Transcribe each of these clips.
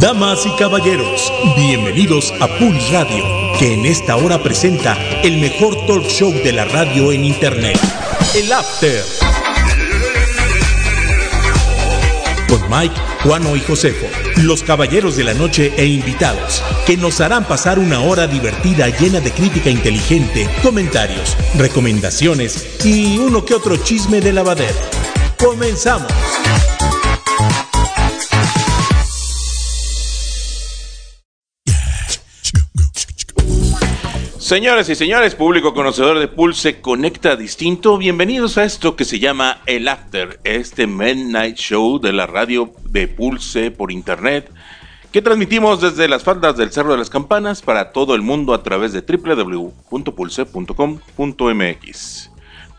Damas y caballeros, bienvenidos a Pulse Radio, que en esta hora presenta el mejor talk show de la radio en Internet, el After. Con Mike, Juano y Josefo, los caballeros de la noche e invitados, que nos harán pasar una hora divertida llena de crítica inteligente, comentarios, recomendaciones y uno que otro chisme de lavadero. Comenzamos. Señoras y señores, público conocedor de Pulse Conecta Distinto, bienvenidos a esto que se llama El After, este Midnight Show de la radio de Pulse por internet, que transmitimos desde las faldas del Cerro de las Campanas para todo el mundo a través de www.pulse.com.mx.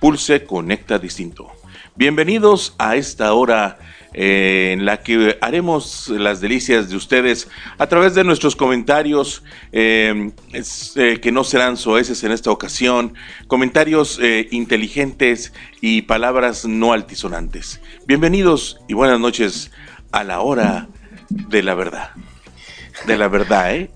Pulse Conecta Distinto. Bienvenidos a esta hora eh, en la que haremos las delicias de ustedes a través de nuestros comentarios, eh, eh, que no serán soeces en esta ocasión, comentarios inteligentes y palabras no altisonantes. Bienvenidos y buenas noches a la hora de la verdad. De la verdad, ¿eh?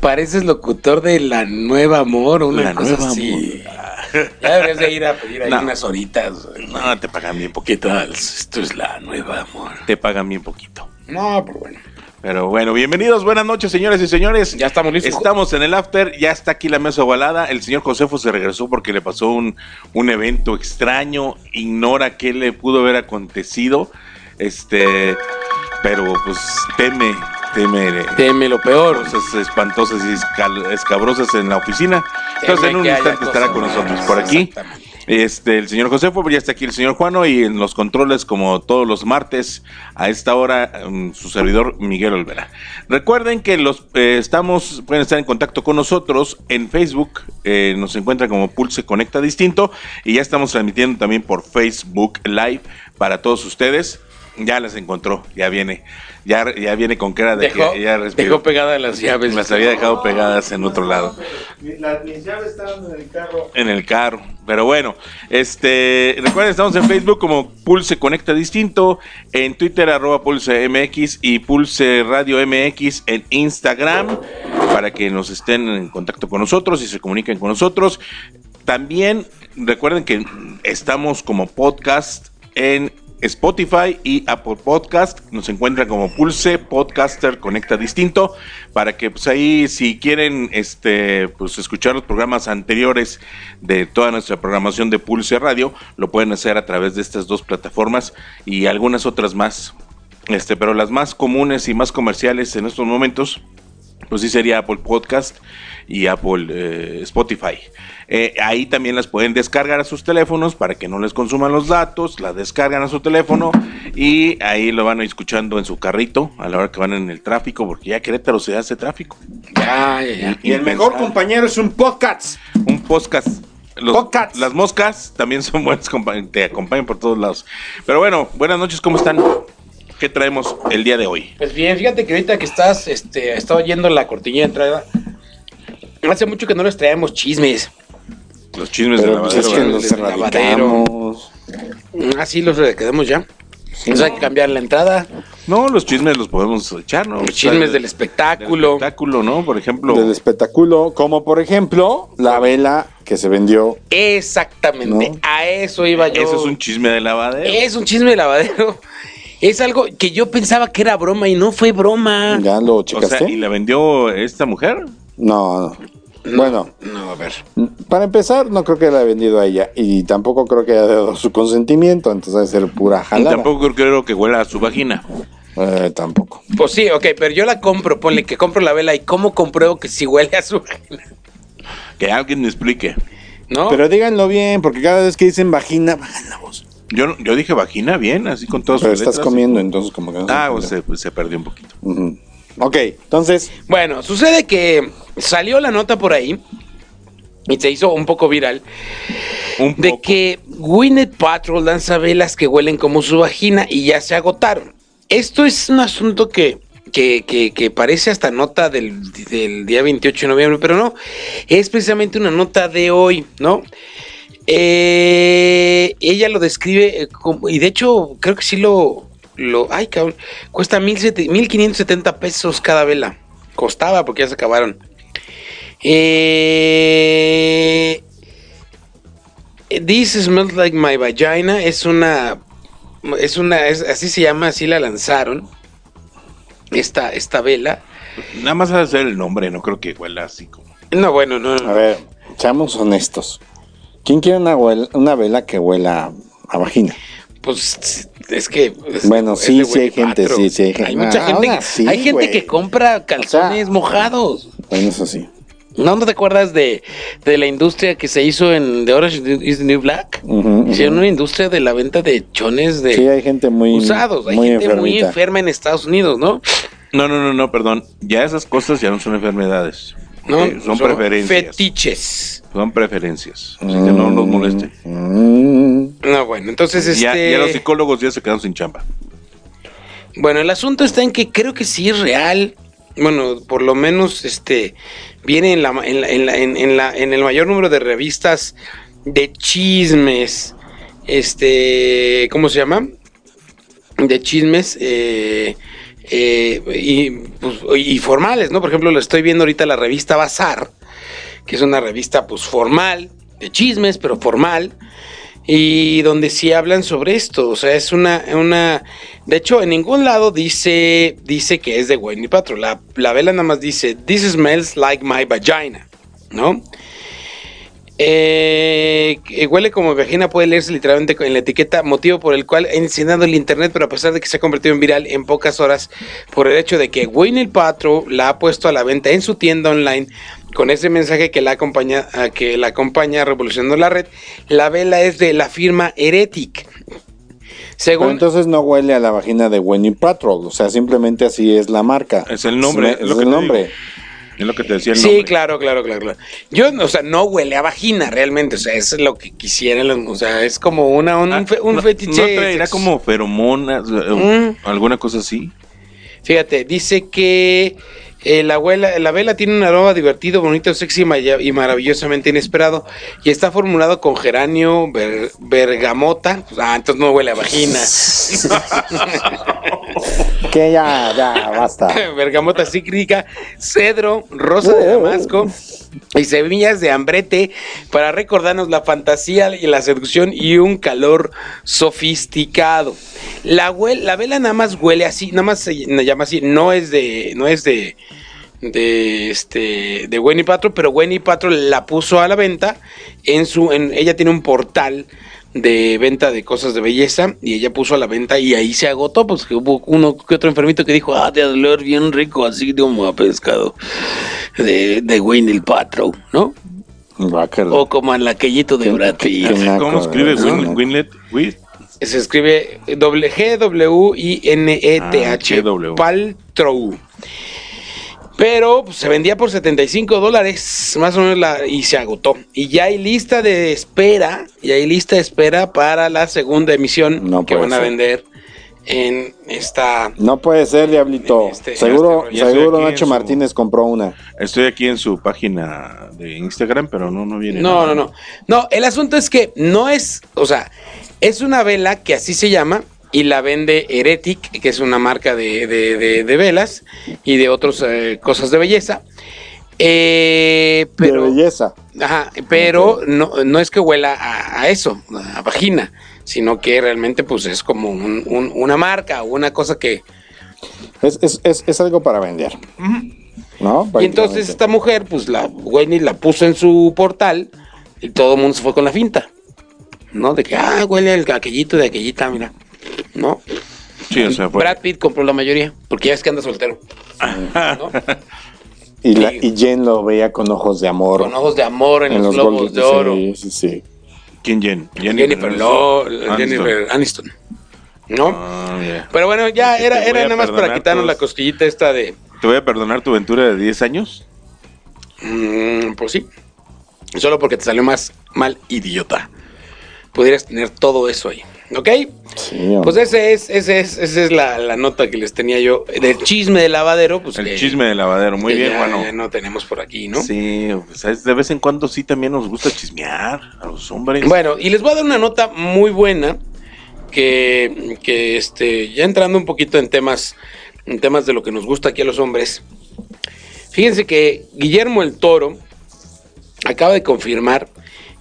Pareces, locutor de la nueva amor, una la cosa nueva así. Amor. Ya deberías de ir a pedir ahí unas horitas. No, te pagan bien poquito. Esto es la nueva amor. Te pagan bien poquito. No, pero bueno. Pero bueno, bienvenidos, buenas noches, señores y señores. Ya estamos listos. Estamos en el after, ya está aquí la mesa ovalada. El señor Josefo se regresó porque le pasó un, un evento extraño, ignora qué le pudo haber acontecido. Este, pero pues teme teme, teme lo peor. Cosas espantosas y escabrosas en la oficina. Entonces en un instante estará con nosotros por aquí. Este, el señor Josefo, ya está aquí el señor Juano y en los controles, como todos los martes, a esta hora, um, su servidor Miguel Olvera. Recuerden que los eh, estamos, pueden estar en contacto con nosotros en Facebook, eh, nos encuentran como Pulse Conecta Distinto y ya estamos transmitiendo también por Facebook Live para todos ustedes. Ya las encontró, ya viene ya, ya viene con cara de que ya Dejó pegadas las llaves. Las había dejado pegadas en otro lado. Las, mis llaves estaban en el carro. En el carro. Pero bueno, este, recuerden, estamos en Facebook como Pulse Conecta Distinto, en Twitter arroba Pulse MX y Pulse Radio MX en Instagram para que nos estén en contacto con nosotros y se comuniquen con nosotros. También recuerden que estamos como podcast en Spotify y Apple Podcast. Nos encuentran como Pulse Podcaster Conecta Distinto para que pues ahí si quieren este pues escuchar los programas anteriores de toda nuestra programación de Pulse Radio, lo pueden hacer a través de estas dos plataformas y algunas otras más. Este, pero las más comunes y más comerciales en estos momentos pues sí sería Apple Podcast y Apple eh, Spotify. Eh, ahí también las pueden descargar a sus teléfonos para que no les consuman los datos, la descargan a su teléfono y ahí lo van a ir escuchando en su carrito a la hora que van en el tráfico, porque ya Querétaro se hace tráfico. Ya, ya, ya. Y, el mejor compañero es un podcast. Un podcast. Los, las moscas también son buenas compañeras, te acompañan por todos lados. Pero bueno, buenas noches, ¿cómo están? ¿Qué traemos el día de hoy? Pues bien, fíjate que ahorita que estás, este, estaba oyendo la cortinilla de entrada. Hace mucho que no les traemos chismes. Los chismes de pues lavadero. Los Ah, sí, los quedamos ya. hay que cambiar la entrada. No, los chismes los podemos echar, ¿no? Los chismes del espectáculo. Del espectáculo, ¿no? Por ejemplo. Del espectáculo, como por ejemplo la vela que se vendió. Exactamente, a eso iba yo. Eso es un chisme de lavadero. Es un chisme de lavadero. Es algo que yo pensaba que era broma y no fue broma. ¿Ya lo checaste? ¿y la vendió esta mujer? No, no. Bueno, no, a ver. Para empezar, no creo que la haya vendido a ella y tampoco creo que haya dado su consentimiento, entonces debe ser pura jalada. Y tampoco creo que huela a su vagina. Eh, tampoco. Pues sí, ok, pero yo la compro, ponle que compro la vela y ¿cómo compruebo que si huele a su vagina? Que alguien me explique. ¿No? Pero díganlo bien, porque cada vez que dicen vagina, bajan la voz. Yo, yo dije vagina bien, así con todos Pero estás comiendo, entonces como que no Ah, pues se, pues se, perdió un poquito. Ok, entonces. Bueno, sucede que salió la nota por ahí y se hizo un poco viral de que Gwyneth Patrol lanza velas que huelen como su vagina y ya se agotaron. Esto es un asunto que, que, parece hasta nota del, del, día 28 de noviembre, pero no, es precisamente una nota de hoy, ¿no? Eh, ella lo describe, como, y de hecho creo que sí lo, lo, ay, cabrón, cuesta mil sete- 1570 pesos cada vela. Costaba porque ya se acabaron. Eh, This smells like my vagina es una, es una, es- así se llama, así la lanzaron. Esta, esta vela. Nada más a ser el nombre, no creo que huela así como. No, bueno, no, no. A ver, seamos honestos. ¿Quién quiere una, una vela que huela a vagina? Pues es que. es- Bueno, sí, sí hay gente, sí, sí hay gente. Hay mucha Ah, gente, que- sí, hay gente güey. que compra calzones mojados. Bueno, eso sí. ¿No, ¿No te acuerdas de, de la industria que se hizo en The Orange is the New Black? Ujú, ujú. Hicieron una industria de la venta de chones de Sí, hay gente muy, usados. Hay muy gente muy enfermita. enferma en Estados Unidos, ¿no? No, no, no, no, perdón. Ya esas cosas ya no son enfermedades. No, Ok, son, preferencias. Fetiches. Son preferencias. Así que no nos moleste. No, bueno, entonces este. Ya, ya los psicólogos ya se quedaron sin chamba. Bueno, el asunto está en que creo que sí es real. Bueno, por lo menos este viene en la, en, la- en, la- en- en la- en el mayor número de revistas de chismes. Este, ¿cómo se llama? De chismes eh, eh, y, pues, y formales, ¿no? Por ejemplo, lo estoy viendo ahorita la revista Bazar, que es una revista pues formal, de chismes, pero formal y donde sí hablan sobre esto. O sea, es una, una. De hecho, en ningún lado dice, dice que es de Winnie Patrol. La, la vela nada más dice, This smells like my vagina, ¿no? Eh, huele como vagina puede leerse literalmente en la etiqueta, motivo por el cual ha incendiado el internet, pero a pesar de que se ha convertido en viral en pocas horas por el hecho de que Winnie Patrol la ha puesto a la venta en su tienda online con ese mensaje que la acompaña, que la acompaña revolucionando la red, la vela es de la firma Heretic. Pero Según entonces no huele a la vagina de Winnie Patrol, o sea, simplemente así es la marca. Es el nombre, Es, es lo es que el nombre. digo. Es lo que te decía el Sí, nombre. claro, claro, claro, claro. Yo, o sea, no huele a vagina realmente, o sea, es lo que quisieran, o sea, es como una, un, Ah, fe- un no- fetiche. ¿No traerá como feromonas? Mm. ¿Alguna cosa así? Fíjate, dice que eh, la, abuela, la vela tiene un aroma divertido, bonito, sexy y maravillosamente inesperado. Y está formulado con geranio, ber- bergamota. Ah, entonces no huele a vagina. Que ya, ya, basta. bergamota cítrica, cedro, rosa de damasco y semillas de ambrete para recordarnos la fantasía y la seducción y un calor sofisticado. La, la vela nada más huele así, nada más se llama así, no es de, no es de, de este, de Winnie Patrol, pero Winnie Patrol la puso a la venta en su, en, ella tiene un portal de venta de cosas de belleza y ella puso a la venta y ahí se agotó, pues que hubo uno que otro enfermito que dijo, ah, de oler bien rico, así como a pescado de, de Winnie Patrol, ¿no? Guácala. O como al aquellito de Brad Pitt. ¿Cómo escribe ¿no? Win- Winlet? Win- Se escribe doble G W I N E T H Ah. Paltrow. Pero pues, se vendía por 75 dólares, más o menos, la, y se agotó. Y ya hay lista de espera, y hay lista de espera para la segunda emisión No que van a ser. vender en esta... No puede ser, Diablito. Este, seguro este, seguro Nacho su- Martínez compró una. Estoy aquí en su página de Instagram, pero no, no viene. No, nada. no, no. No, el asunto es que no es, o sea, es una vela que así se llama y la vende Heretic, que es una marca de, de- de- de velas y de otras eh, cosas de belleza. Eh, pero, de belleza. ajá, pero no, no es que huela a, a eso, a vagina, sino que realmente pues es como un- un- una marca o una cosa que... Es, es, es, es algo para vender. ¿No? Y entonces esta mujer, pues la Wendy la puso en su portal y todo el mundo se fue con la finta. ¿No? De que, ah, huele el aquellito de aquellita, mira. ¿No? Sí, o sea, fue- Brad Pitt compró la mayoría, porque ya es que anda soltero. ¿no? Y, la, y Jen lo veía con ojos de amor. Con ojos de amor en, en los, los globos de oro. Sí, sí, sí. ¿Quién Jen? Jennifer, Jennifer Aniston. ¿No? Ah. Pero bueno, ya era, era nada más para quitarnos la cosquillita esta de. ¿Te voy a perdonar tu aventura de 10 años? mm, pues sí. Solo porque te salió más mal idiota. Pudieras tener todo eso ahí. ¿Ok? Sí. Pues ese es, ese es, esa es la, la nota que les tenía yo del chisme de lavadero. Pues El que- chisme de lavadero, muy bien, ya- bueno. ya no tenemos por aquí, ¿no? Sí, pues, es- de vez en cuando sí también nos gusta chismear a los hombres. Bueno, y les voy a dar una nota muy buena que, que este, ya entrando un poquito en temas, en temas de lo que nos gusta aquí a los hombres, fíjense que Guillermo el Toro acaba de confirmar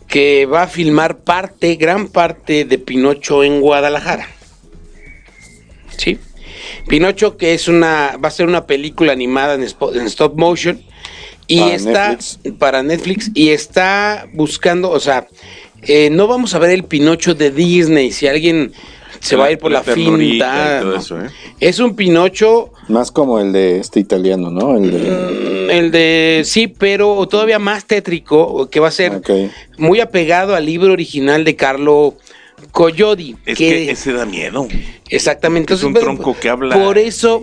que va a filmar parte, gran parte de Pinocho en Guadalajara. ¿Sí? Pinocho que es una, va a ser una película animada en, en stop motion y Para está Netflix. para Netflix y está buscando, o sea, eh, no vamos a ver el Pinocho de Disney. Si alguien se va a ir por la, ternurita finta, y todo ¿no? eso, ¿eh? es un Pinocho Más como el de este italiano, ¿no? El de. Mm, El de sí, pero todavía más tétrico, que va a ser muy apegado al libro original de Carlo Collodi. Es que ese da miedo. exactamente. es un Entonces, tronco que habla Por eso,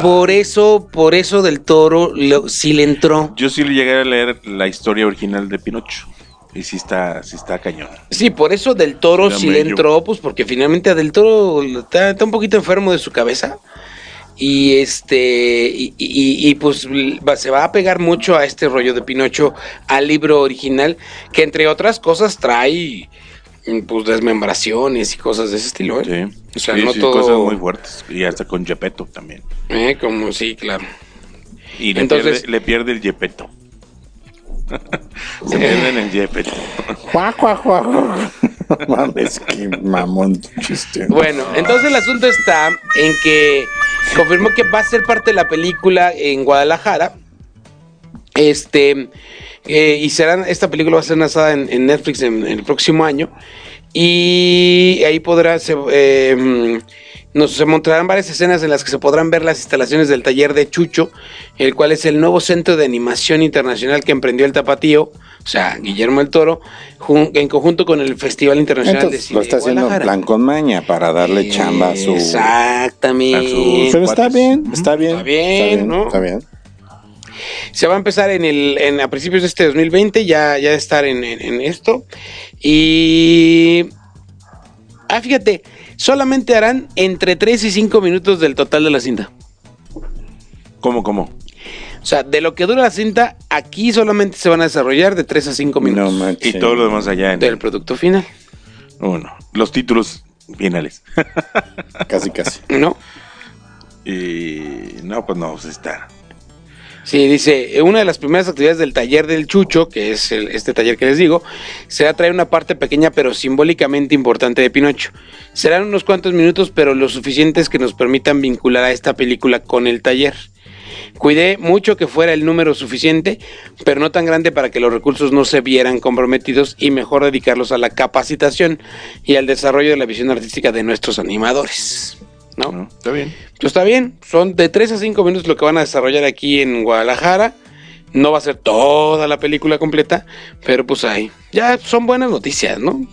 por eso, por eso del toro lo- sí le entró. Yo sí le llegué a leer la historia original de Pinocho. Y sí está, sí está cañón. Sí, por eso del toro sí le entró, pues porque finalmente a del toro está, está un poquito enfermo de su cabeza. Y este, y, y- y, pues va- se va a pegar mucho a este rollo de Pinocho, al libro original, que entre otras cosas trae pues desmembraciones y cosas de ese estilo, ¿eh? Sí. O sea, Sí, no sí, todo- cosas muy fuertes. Y hasta con Gepetto también. Eh, Como sí, claro. Y le, Entonces- pierde, le pierde el Gepetto. Se pierden el Gepetto. Juá, juá, juá, juá. Mames, qué mamón chiste. Bueno, entonces el asunto está en que confirmó que va a ser parte de la película en Guadalajara. Este, eh, y serán, esta película va a ser lanzada en, en Netflix en, en el próximo año. Y ahí podrá, se, eh, nos se mostrarán varias escenas en las que se podrán ver las instalaciones del taller de Chucho, el cual es el nuevo centro de animación internacional que emprendió el Tapatío, o sea, Guillermo el Toro, en conjunto con el Festival Internacional Entonces, de Cine lo está haciendo plan con maña para darle chamba a su. Exactamente. a su- Pero está cuates. bien, está bien. Está bien, ¿no? Está bien. Se va a empezar en el, en, a principios de este 2020, ya, ya estar en, en- en esto. Y. Ah, fíjate, solamente harán entre 3 y 5 minutos del total de la cinta. ¿Cómo, cómo? O sea, de lo que dura la cinta, aquí solamente se van a desarrollar de 3 a 5 No minutos manches. Y todo lo demás allá en del producto final, Bueno, los títulos finales. Casi, casi. ¿no? y no, pues no, pues está. Sí, dice, eh, una de las primeras actividades del taller del Chucho, que es este taller que les digo, será traer una parte pequeña pero simbólicamente importante de Pinocho. Serán unos cuantos minutos, pero lo suficientes que nos permitan vincular a esta película con el taller. Cuidé mucho que fuera el número suficiente, pero no tan grande para que los recursos no se vieran comprometidos y mejor dedicarlos a la capacitación y al desarrollo de la visión artística de nuestros animadores. ¿No? ¿no? Está bien. Pues está bien, son de 3 a 5 minutos lo que van a desarrollar aquí en Guadalajara. No va a ser toda la película completa, pero pues ahí. Ya son buenas noticias, ¿no?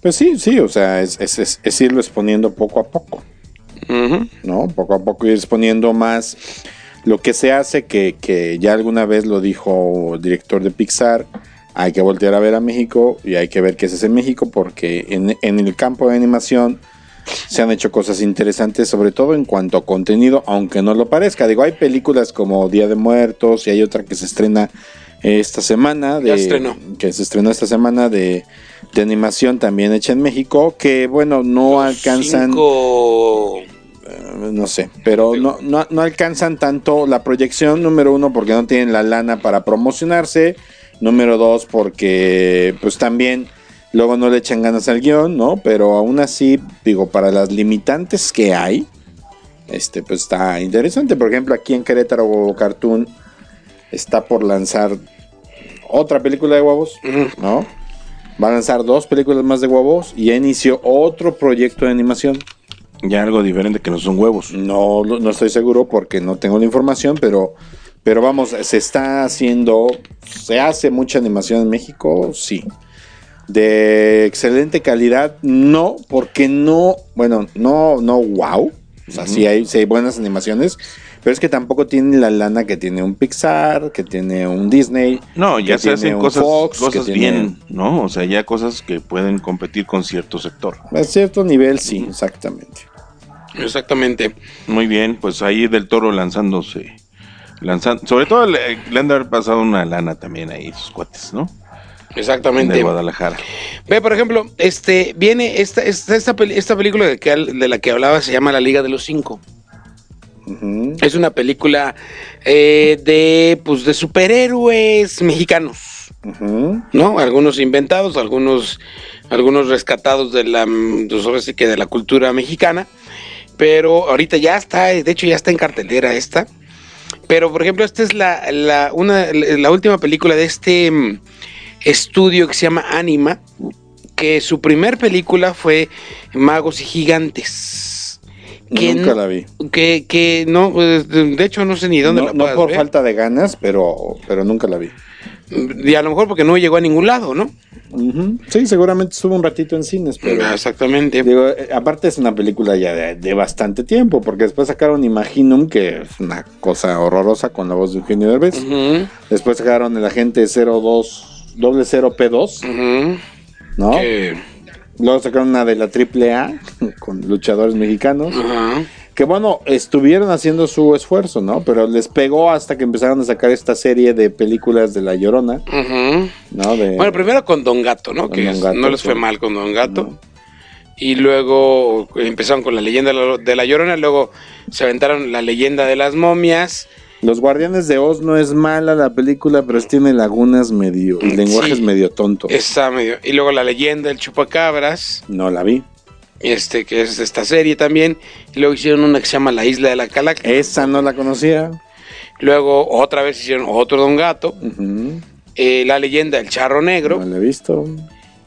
Pues sí, sí, o sea, es, es, es- es irlo exponiendo poco a poco. ¿no? Poco a poco ir exponiendo más lo que se hace, que, que ya alguna vez lo dijo el director de Pixar, hay que voltear a ver a México y hay que ver qué se hace en México, porque en, en el campo de animación se han hecho cosas interesantes, sobre todo en cuanto a contenido, aunque no lo parezca. Digo, hay películas como Día de Muertos y hay otra que se estrena esta semana, de, estrenó. que se estrenó esta semana de, de animación también hecha en México, que bueno, no alcanzan, Cinco- eh, no sé, pero no, no, no alcanzan tanto la proyección, número uno, porque no tienen la lana para promocionarse, número dos, porque pues también luego no le echan ganas al guion, ¿no? Pero aún así, digo, para las limitantes que hay, este, pues está interesante. Por ejemplo, aquí en Querétaro Cartoon está por lanzar otra película de huevos. ¿no? Va a lanzar dos películas más de huevos y ya inició otro proyecto de animación. Ya algo diferente que no son huevos. No, no estoy seguro porque no tengo la información, pero, pero vamos, se está haciendo, se hace mucha animación en México, sí. De excelente calidad, no, porque no, bueno, no, no, wow. O sea, sí, hay, sí hay buenas animaciones, pero es que tampoco tiene la lana que tiene un Pixar, que tiene un Disney. No, ya que se tiene hacen un cosas, Fox, cosas que tiene- bien, ¿no? O sea, ya cosas que pueden competir con cierto sector. A cierto nivel, sí, exactamente. Exactamente. Muy bien, pues ahí del toro lanzándose. Lanzando, sobre todo le, le han de haber pasado una lana también ahí, sus cuates, ¿no? Exactamente. De Guadalajara. Ve, por ejemplo, este, viene esta, esta, esta, esta película de, que, de la que hablaba, se llama La Liga de los Cinco. Es una película eh, de, pues, de superhéroes mexicanos, ¿no? Algunos inventados, algunos, algunos rescatados de la, pues, que de la cultura mexicana, pero ahorita ya está, de hecho ya está en cartelera esta. Pero, por ejemplo, esta es la, la, una, la última película de este estudio que se llama Anima, que su primer película fue Magos y Gigantes que Nunca la vi. Que, que no, pues, de hecho no sé ni dónde la No por falta de ganas, pero, pero nunca la vi. Y a lo mejor porque no llegó a ningún lado, ¿no? Sí, seguramente estuvo un ratito en cines, pero... Ah, exactamente. Digo, eh, aparte es una película ya de, bastante tiempo, porque después sacaron Imaginum, que es una cosa horrorosa con la voz de Eugenio Derbez. Después sacaron El Agente 02, doble 0 P2, ¿no? Luego sacaron una de la AAA con luchadores mexicanos. Que bueno, estuvieron haciendo su esfuerzo, ¿no? Pero les pegó hasta que empezaron a sacar esta serie de películas de La Llorona. ¿no? bueno, primero con Don Gato, ¿no? que no les fue mal con Don Gato. Y luego empezaron con la leyenda de La Llorona, luego se aventaron la leyenda de las momias. Los Guardianes de Oz no es mala la película, pero tiene lagunas medio, el lenguaje es medio tonto. Está medio. Y luego la leyenda del chupacabras. No la vi. Este, que es esta serie también. Y luego hicieron una que se llama La Isla de la Calaca. Esa no la conocía. Luego otra vez hicieron otro Don Gato. Eh, la leyenda del charro negro. No la he visto.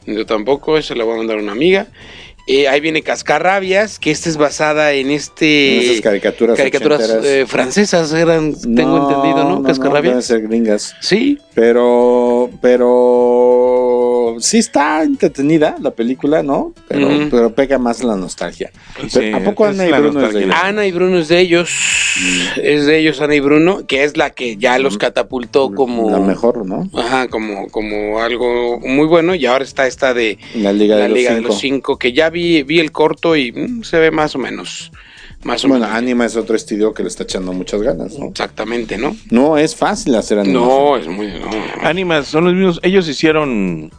Yo tampoco, eso le voy a mandar a una amiga. Eh, ahí viene Cascarrabias, que esta es basada en este. En esas caricaturas. Caricaturas eh, francesas eran, tengo entendido, ¿no? Cascarrabias. No, ser gringas. Sí. Pero, pero sí está entretenida la película, ¿no? Pero, pero pega más la nostalgia. ¿A poco Ana y Bruno es de ellos? Ana y Bruno es de ellos. Mm. Es de ellos Ana y Bruno, que es la que ya los catapultó como. La mejor, ¿no? Ajá, como, como algo muy bueno. Y ahora está esta de la Liga, de, los de, los Cinco, que ya vi, vi el corto y mm, se ve más o menos. Más o bueno, Anima es otro estudio que le está echando muchas ganas, ¿no? Exactamente, ¿no? No es fácil hacer Anima. No, es muy. No, Anima son los mismos. Ellos hicieron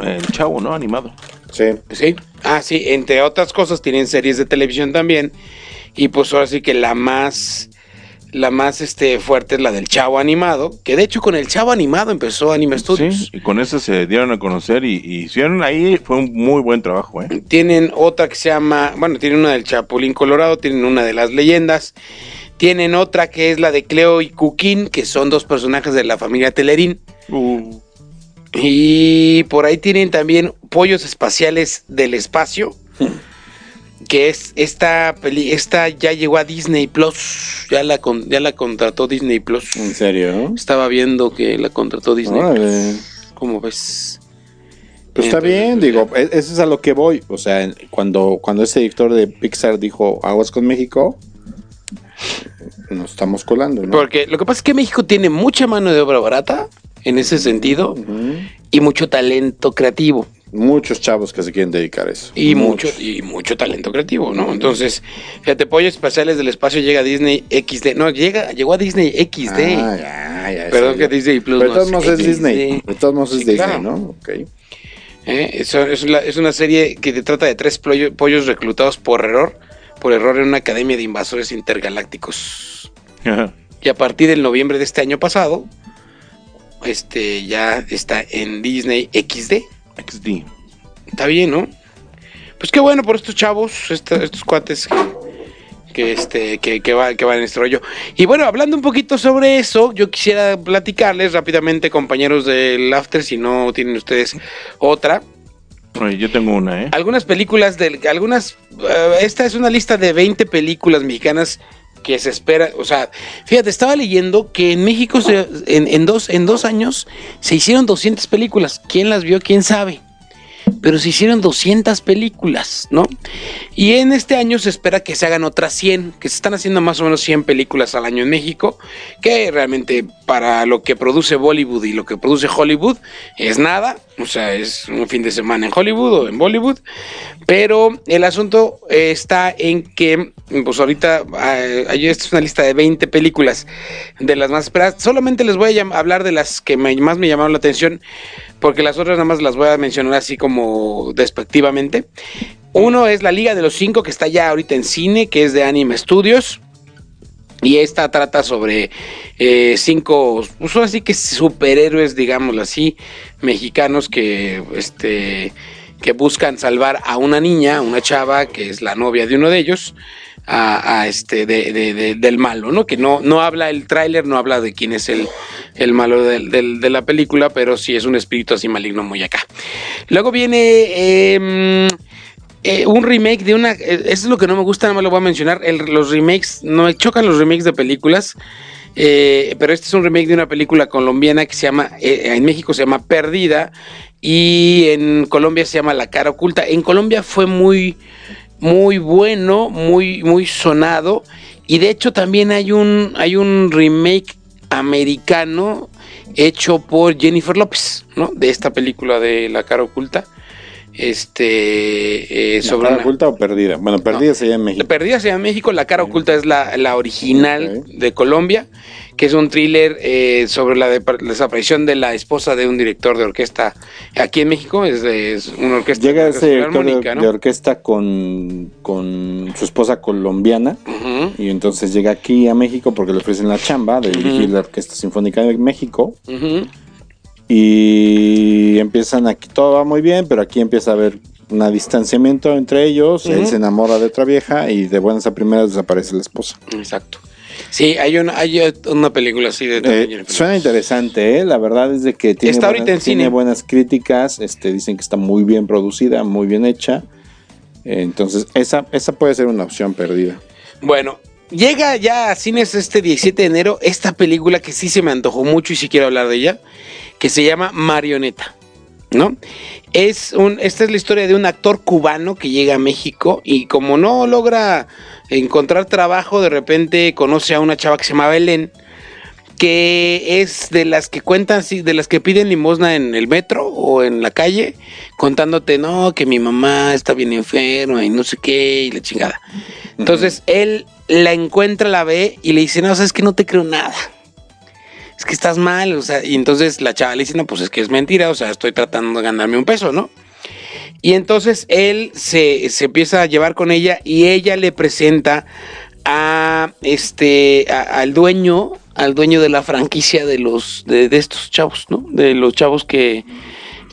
el chavo, ¿no? Animado. Sí. Sí. Ah, sí. Entre otras cosas, tienen series de televisión también. Y pues ahora sí que la más la más este, fuerte es la del Chavo Animado, que de hecho con el Chavo Animado empezó Anime Studios. Sí, y con esa se dieron a conocer y, hicieron ahí, fue un muy buen trabajo. ¿eh? Tienen otra que se llama, bueno, tienen una del Chapulín Colorado, tienen una de las leyendas, tienen otra que es la de Cleo y Cuquín, que son dos personajes de la familia Telerín. Uh. Y por ahí tienen también Pollos Espaciales del Espacio. Que es esta peli, esta ya llegó a Disney Plus, ya la ya la contrató Disney Plus. ¿En serio? Estaba viendo que la contrató Disney. Plus. ¿Cómo ves? Pues está bien, digo, e, eso es a lo que voy. O sea, cuando, cuando ese director de Pixar dijo Aguas con México, nos estamos colando, ¿no? Porque lo que pasa es que México tiene mucha mano de obra barata en ese sentido y mucho talento creativo muchos chavos que se quieren dedicar a eso. Y mucho, y mucho talento creativo, ¿no? Entonces, fíjate, Pollos Espaciales del Espacio llega a Disney XD. No, llega, llegó a Disney XD. Ah, ya, ya. Perdón que Disney Plus. Pero de todos modos es Disney. De todos modos es Disney, ¿no? Ok. Eh, es, es, una serie que te trata de tres pollos reclutados por error, por error en una academia de invasores intergalácticos. Y a partir del noviembre de este año pasado, este ya está en Disney XD. XD. Está bien, ¿no? Pues qué bueno por estos chavos, estos, cuates que, este, que, que, va, que van en este rollo. Y bueno, hablando un poquito sobre eso, yo quisiera platicarles rápidamente, compañeros del After, si no tienen ustedes otra. yo tengo una, ¿eh? Algunas películas, de, algunas, eh, esta es una lista de 20 películas mexicanas que se espera, o sea, fíjate, estaba leyendo que en México en, en, dos, en dos años se hicieron 200 películas. ¿Quién las vio? ¿Quién sabe? Pero se hicieron 200 películas, ¿no? Y en este año se espera que se hagan otras 100, que se están haciendo más o menos 100 películas al año en México, que realmente para lo que produce Bollywood y lo que produce Hollywood es nada, o sea, es un fin de semana en Hollywood o en Bollywood, pero el asunto está en que, pues ahorita, hay esta es una lista de 20 películas de las más esperadas, solamente les voy a hablar de las que más me llamaron la atención, porque las otras nada más las voy a mencionar así como despectivamente. Uno es la Liga de los Cinco, que está ya ahorita en cine, que es de Anime Studios. Y esta trata sobre eh, cinco, pues así que superhéroes, digámoslo así, mexicanos que, este, que buscan salvar a una niña, una chava, que es la novia de uno de ellos, a, este de, del malo, ¿no? Que no, no habla el tráiler, no habla de quién es el, el malo de la película, pero sí es un espíritu así maligno muy acá. Luego viene em, eh, un remake de una. Eh, eso es lo que no me gusta, nada más lo voy a mencionar. los remakes, no me chocan los remakes de películas. Eh, pero este es un remake de una película colombiana que se llama, en México se llama Perdida y en Colombia se llama La cara oculta. En Colombia fue muy, muy bueno, muy, muy sonado y de hecho también hay un, hay un remake americano hecho por Jennifer López, ¿no? De esta película de La cara oculta este eh, sobre cara oculta o perdida bueno perdida sería en México. Perdida sería en México la cara oculta es la, la original de Colombia que es un thriller eh, sobre la, desaparición de la esposa de un director de orquesta aquí en México es, es una orquesta llega ese director de, orquesta con, con su esposa colombiana y entonces llega aquí a México porque le ofrecen la chamba de dirigir la orquesta sinfónica de México y empiezan aquí, todo va muy bien, pero aquí empieza a haber un distanciamiento entre ellos, él se enamora de otra vieja y de buenas a primeras desaparece la esposa. Exacto. Sí, hay una, hay una película así de... Eh, suena interesante, ¿eh? La verdad es de que tiene, está buenas, tiene buenas críticas, este, dicen que está muy bien producida, muy bien hecha. Entonces, esa, esa puede ser una opción perdida. Bueno, llega ya a cines este 17 de enero esta película que sí se me antojó mucho y sí quiero hablar de ella que se llama Marioneta. ¿No? Es un, esta es la historia de un actor cubano que llega a México y como no logra encontrar trabajo, de repente conoce a una chava que se llama Belén, que es de las que cuentan, de las que piden limosna en el metro o en la calle, contándote, no, que mi mamá está bien enferma y no sé qué, y la chingada. Entonces él la encuentra, la ve y le dice, no, sabes que no te creo nada es que estás mal, o sea, y entonces la chava le dice, no, pues es que es mentira, o sea, estoy tratando de ganarme un peso, ¿no? Y entonces él se, empieza a llevar con ella y ella le presenta a este al dueño, al dueño de la franquicia de los de, estos chavos, ¿no? De los chavos que,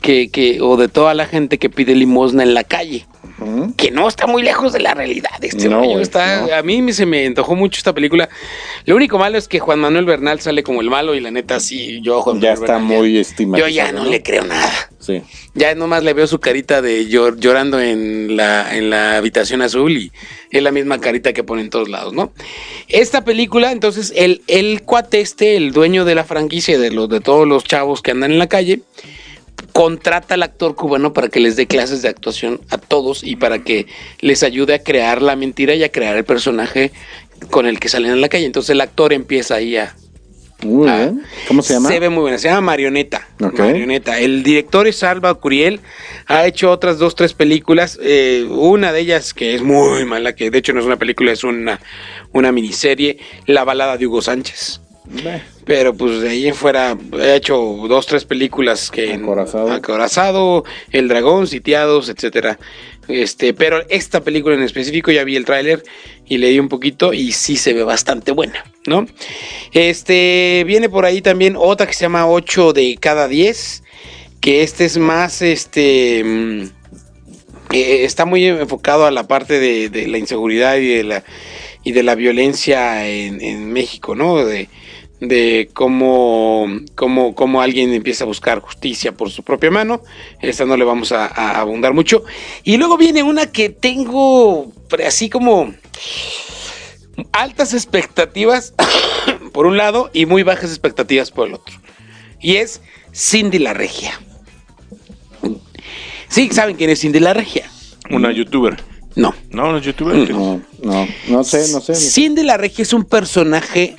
que, que o de toda la gente que pide limosna en la calle que no está muy lejos de la realidad. Este está, A mí se me antojó mucho esta película. Lo único malo es que Juan Manuel Bernal sale como el malo y la neta sí, yo Juan Ya está muy estimado. Yo ya no, le creo nada. Sí. Ya nomás le veo su carita de llorando en la, en la habitación azul y es la misma carita que pone en todos lados, ¿no? Esta película, entonces, el, el cuate este, el dueño de la franquicia de los de todos los chavos que andan en la calle, contrata al actor cubano para que les dé clases de actuación a todos y para que les ayude a crear la mentira y a crear el personaje con el que salen en la calle. Entonces el actor empieza ahí a... ¿Cómo se llama? Se ve muy buena, se llama Marioneta. Marioneta. El director es Alba Curiel, ha hecho otras dos, tres películas, eh, una de ellas que es muy mala, que de hecho no es una película, es una, una miniserie, La balada de Hugo Sánchez. Pero pues de ahí en fuera he hecho dos, tres películas que Acorazado, Acorazado El Dragón, Sitiados, etcétera. Este, pero esta película en específico ya vi el tráiler y leí un poquito y sí se ve bastante buena, ¿no? Este, viene por ahí también otra que se llama 8 de cada 10, que este es más, este, mm, eh, está muy enfocado a la parte de, la inseguridad y de la, y de la violencia en, en México, ¿no? De, de cómo, cómo, cómo, alguien empieza a buscar justicia por su propia mano. Esta no le vamos a, abundar mucho. Y luego viene una que tengo así como altas expectativas por un lado y muy bajas expectativas por el otro. Y es Cindy la Regia. Sí, ¿saben quién es Cindy la Regia? Una youtuber. No. No, no youtuber. No, no, no sé, no sé. Cindy la Regia es un personaje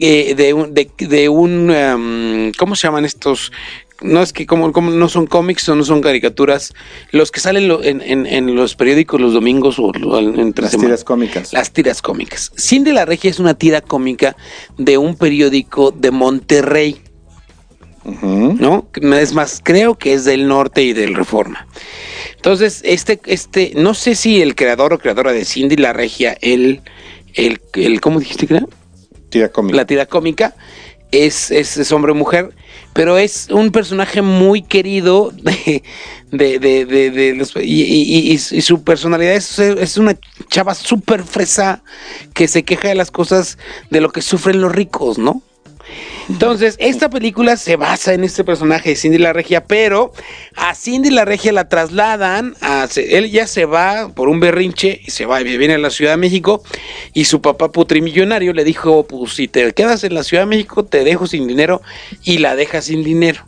eh, de un, de, un em, ¿cómo se llaman estos? No es que como, como no son cómics o no son caricaturas, los que salen en, en, los periódicos los domingos o entre las tiras cómicas. Las tiras cómicas. Cindy la Regia es una tira cómica de un periódico de Monterrey. ¿no? Es más, creo que es del norte y del Reforma. Entonces, este, este, no sé si el creador o creadora de Cindy la Regia, el, el, el ¿cómo dijiste que era? Tira cómica. La tira cómica, es, hombre o mujer, pero es un personaje muy querido de, de, de, de, y, su personalidad es, es una chava súper fresa que se queja de las cosas de lo que sufren los ricos, ¿no? Entonces, esta película se basa en este personaje de Cindy la Regia, pero a Cindy la Regia la trasladan, él ya se va por un berrinche y se va y viene a la Ciudad de México y su papá putrimillonario le dijo, pues si te quedas en la Ciudad de México te dejo sin dinero y la deja sin dinero.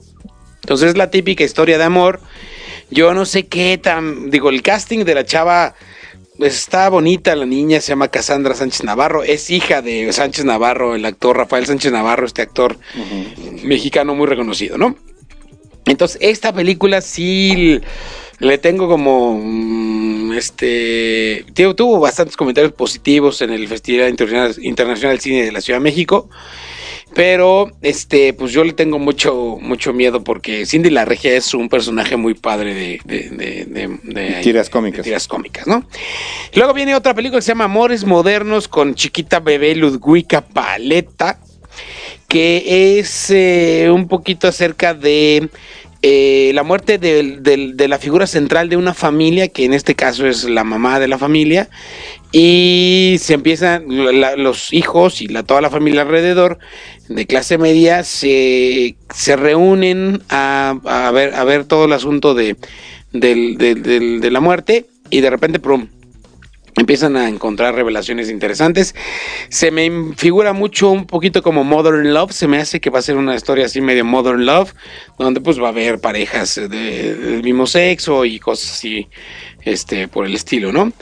Entonces es la típica historia de amor. Yo no sé qué tan, digo, el casting de la chava está bonita la niña, se llama Cassandra Sánchez Navarro, es hija de Sánchez Navarro, el actor Rafael Sánchez Navarro, este actor mexicano muy reconocido, ¿no? Entonces, esta película sí le tengo como mm, este tuvo bastantes comentarios positivos en el Festival Internacional, Internacional de Cine de la Ciudad de México. Pero, este, pues yo le tengo mucho, mucho miedo porque Cindy la Regia es un personaje muy padre de, de, de, tiras cómicas. tiras cómicas, ¿no? Luego viene otra película que se llama Amores Modernos con chiquita bebé Ludwika Paleta, que es eh, un poquito acerca de eh, la muerte de, la figura central de una familia, que en este caso es la mamá de la familia, y se empiezan los hijos y la, toda la familia alrededor de clase media se, se reúnen a, ver, a ver todo el asunto de, de la muerte y de repente, prum, empiezan a encontrar revelaciones interesantes. Se me figura mucho un poquito como Modern Love, se me hace que va a ser una historia así medio Modern Love, donde pues va a haber parejas del mismo sexo y cosas así este por el estilo, ¿no?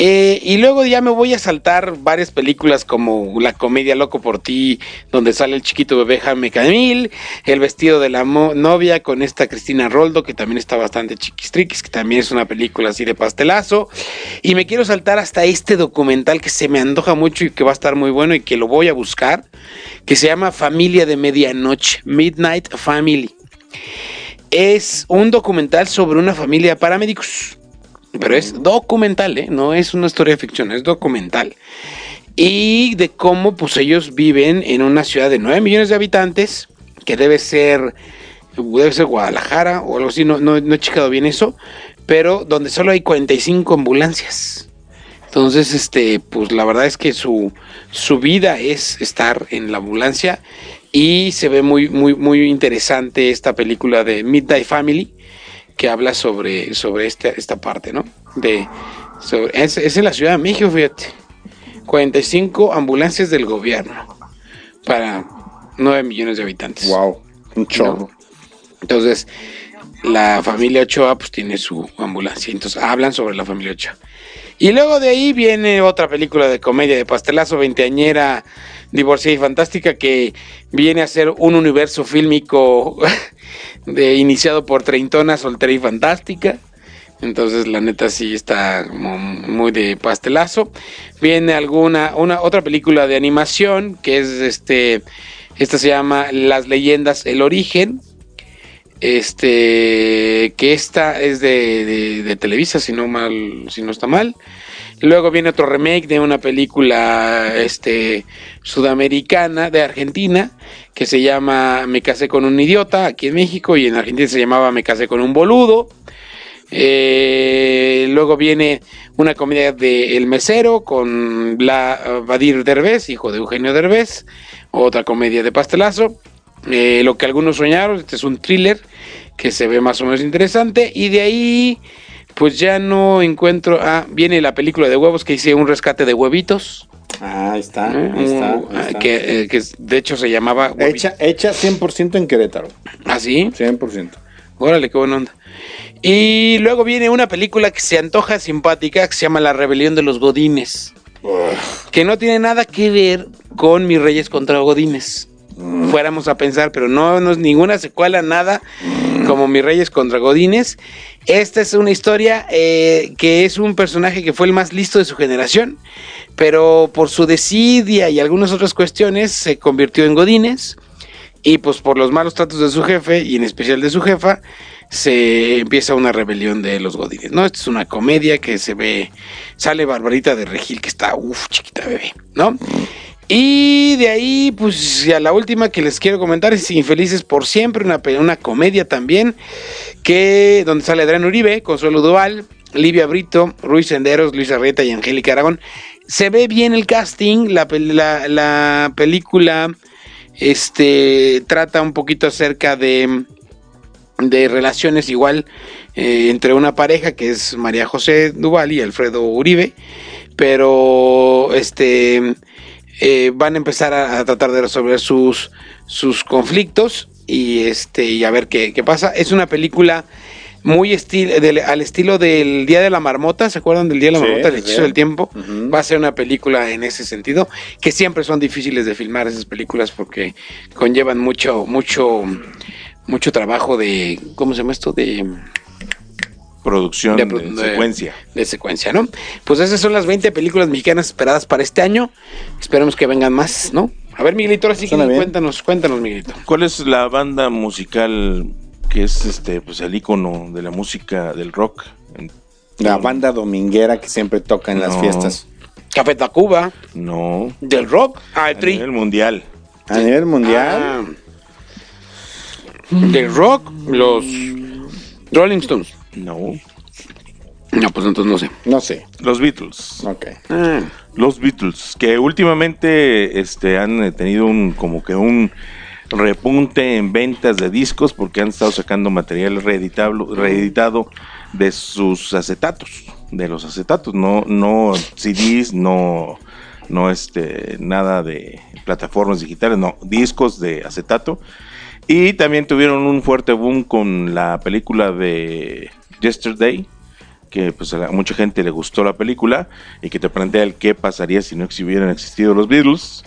Eh, y luego ya me voy a saltar varias películas como La comedia Loco por ti, donde sale el chiquito bebé Jaime Camil, El vestido de la novia con esta Cristina Roldo, que también está bastante chiquistriquis, que también es una película así de pastelazo. Y me quiero saltar hasta este documental que se me antoja mucho y que va a estar muy bueno y que lo voy a buscar, que se llama Familia de Medianoche, Midnight Family. Es un documental sobre una familia de paramédicos pero es documental, ¿eh? no es una historia de ficción, es documental. Y de cómo pues ellos viven en una ciudad de 9 millones de habitantes, que debe ser, debe ser Guadalajara o algo así, no, he checado bien eso, pero donde solo hay 45 ambulancias. Entonces, este, pues la verdad es que su, su vida es estar en la ambulancia y se ve muy, muy, muy interesante esta película de Midnight Family que habla sobre, sobre esta, esta parte, ¿no? De, es, en la Ciudad de México, fíjate. 45 ambulancias del gobierno para 9 millones de habitantes. Wow, un chorro. Entonces, la familia Ochoa pues tiene su ambulancia. Entonces, hablan sobre la familia Ochoa. Y luego de ahí viene otra película de comedia de pastelazo veinteañera, divorciada y fantástica, que viene a ser un universo fílmico de, iniciado por Treintona, Soltera y Fantástica. Entonces, la neta sí está muy de pastelazo. Viene alguna, una otra película de animación que es este, esta se llama Las leyendas, el origen. Este, que esta es de, de, Televisa, si no mal, si no está mal. Luego viene otro remake de una película este, sudamericana de Argentina que se llama Me casé con un idiota aquí en México y en Argentina se llamaba Me casé con un boludo. Eh, luego viene una comedia de El Mesero con la Badir Derbez, hijo de Eugenio Derbez. Otra comedia de pastelazo. Eh, lo que algunos soñaron, este es un thriller que se ve más o menos interesante. Y de ahí pues ya no encuentro. Ah, viene la película de huevos que hice un rescate de huevitos. Ah, ahí está, ahí está, Que, eh, que, de hecho se llamaba. Hecha, hecha 100% en Querétaro. ¿Ah, sí? 100%. Órale, qué buena onda. Y luego viene una película que se antoja simpática que se llama La Rebelión de los Godines. Que no tiene nada que ver con Mis Reyes contra Godines. Fuéramos a pensar, pero no, no es ninguna secuela, nada como Mis Reyes contra Godines. Esta es una historia eh, que es un personaje que fue el más listo de su generación, pero por su desidia y algunas otras cuestiones se convirtió en Godines Y pues por los malos tratos de su jefe y en especial de su jefa, se empieza una rebelión de los godines, ¿no? Esta es una comedia que se ve, sale Barbarita de Regil, que está, uff, chiquita bebé, ¿no? Y de ahí, pues ya la última que les quiero comentar es Infelices por Siempre, una, una comedia también, que donde sale Adrián Uribe, Consuelo Duval, Livia Brito, Ruiz Senderos, Luis Arrieta y Angélica Aragón. Se ve bien el casting, la, la película este, trata un poquito acerca de de relaciones igual eh, entre una pareja que es María José Duval y Alfredo Uribe, pero este eh, van a empezar a, tratar de resolver sus, sus conflictos y este y a ver qué, pasa. Es una película muy al estilo del Día de la Marmota, ¿se acuerdan del Día de la Marmota, el hechizo del tiempo? Va a ser una película en ese sentido, que siempre son difíciles de filmar esas películas porque conllevan mucho, mucho mucho trabajo de, ¿cómo se llama esto? De producción de, secuencia. De secuencia, ¿no? Pues esas son las 20 películas mexicanas esperadas para este año. Esperemos que vengan más, ¿no? A ver, Miguelito, ahora sí que cuéntanos, cuéntanos, Miguelito. ¿Cuál es la banda musical que es este, pues el icono de la música del rock? La banda dominguera que siempre toca en las fiestas. Café Tacuba. No. ¿Del rock? Ah, el A nivel mundial. A nivel mundial. Ah. De rock, los Rolling Stones. No. No, pues entonces no sé. No sé. Los Beatles. Ok. Ah. Los Beatles, que últimamente este, han tenido un como que un repunte en ventas de discos porque han estado sacando material reeditado de sus acetatos, de los acetatos, no, no CDs, no, no este, nada de plataformas digitales, no, discos de acetato y también tuvieron un fuerte boom con la película de Yesterday, que pues a mucha gente le gustó la película y que te plantea el qué pasaría si no hubieran existido los Beatles.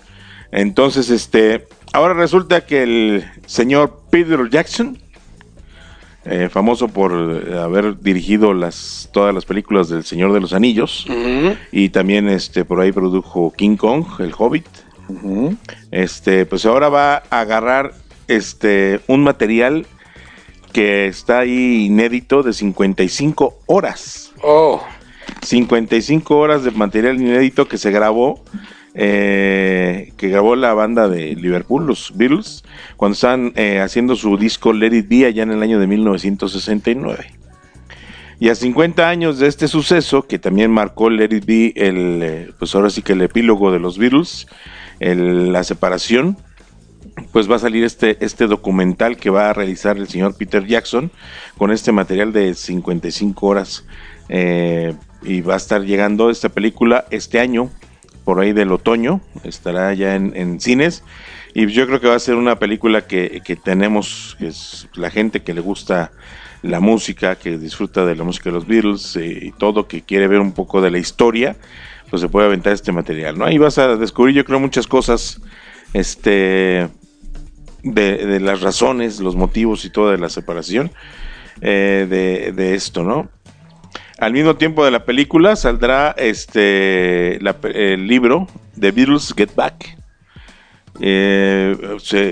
Entonces, este, ahora resulta que el señor Peter Jackson, eh, famoso por haber dirigido las, todas las películas del Señor de los Anillos, y también este, por ahí produjo King Kong, El Hobbit. Este, pues ahora va a agarrar este, un material que está ahí inédito de 55 horas. Oh. 55 horas de material inédito que se grabó, eh, que grabó la banda de Liverpool, los Beatles, cuando están eh, haciendo su disco Let It Be allá en el año de 1969. Y a 50 años de este suceso, que también marcó Let It Be, el, eh, pues ahora sí que el epílogo de los Beatles, la separación, pues va a salir este, este documental que va a realizar el señor Peter Jackson con este material de 55 horas eh, y va a estar llegando esta película este año, por ahí del otoño, estará ya en, cines y yo creo que va a ser una película que, tenemos, que es la gente que le gusta la música, que disfruta de la música de los Beatles eh, y todo, que quiere ver un poco de la historia, pues se puede aventar este material, ¿no? Ahí vas a descubrir yo creo muchas cosas este de, las razones, los motivos y todo de la separación eh, de, esto, ¿no? Al mismo tiempo de la película saldrá este el libro The Beatles Get Back. Eh,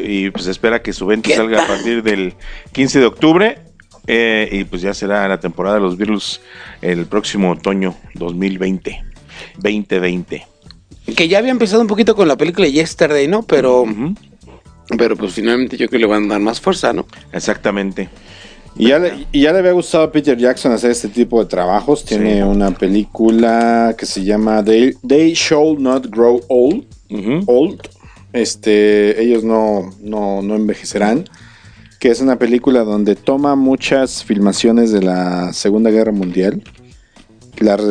y pues espera que su venta salga a partir del 15 de octubre. Eh, y pues ya será la temporada de los Beatles el próximo otoño 2020. 2020. Que ya había empezado un poquito con la película Yesterday, ¿no? Pero pero pues finalmente yo creo que le van a dar más fuerza, ¿no? Exactamente. Y ya, le, ya le había gustado a Peter Jackson hacer este tipo de trabajos. Tiene una película que se llama They, They Shall Not Grow Old. Old. Este, ellos no, no, no envejecerán. Que es una película donde toma muchas filmaciones de la Segunda Guerra Mundial. Las,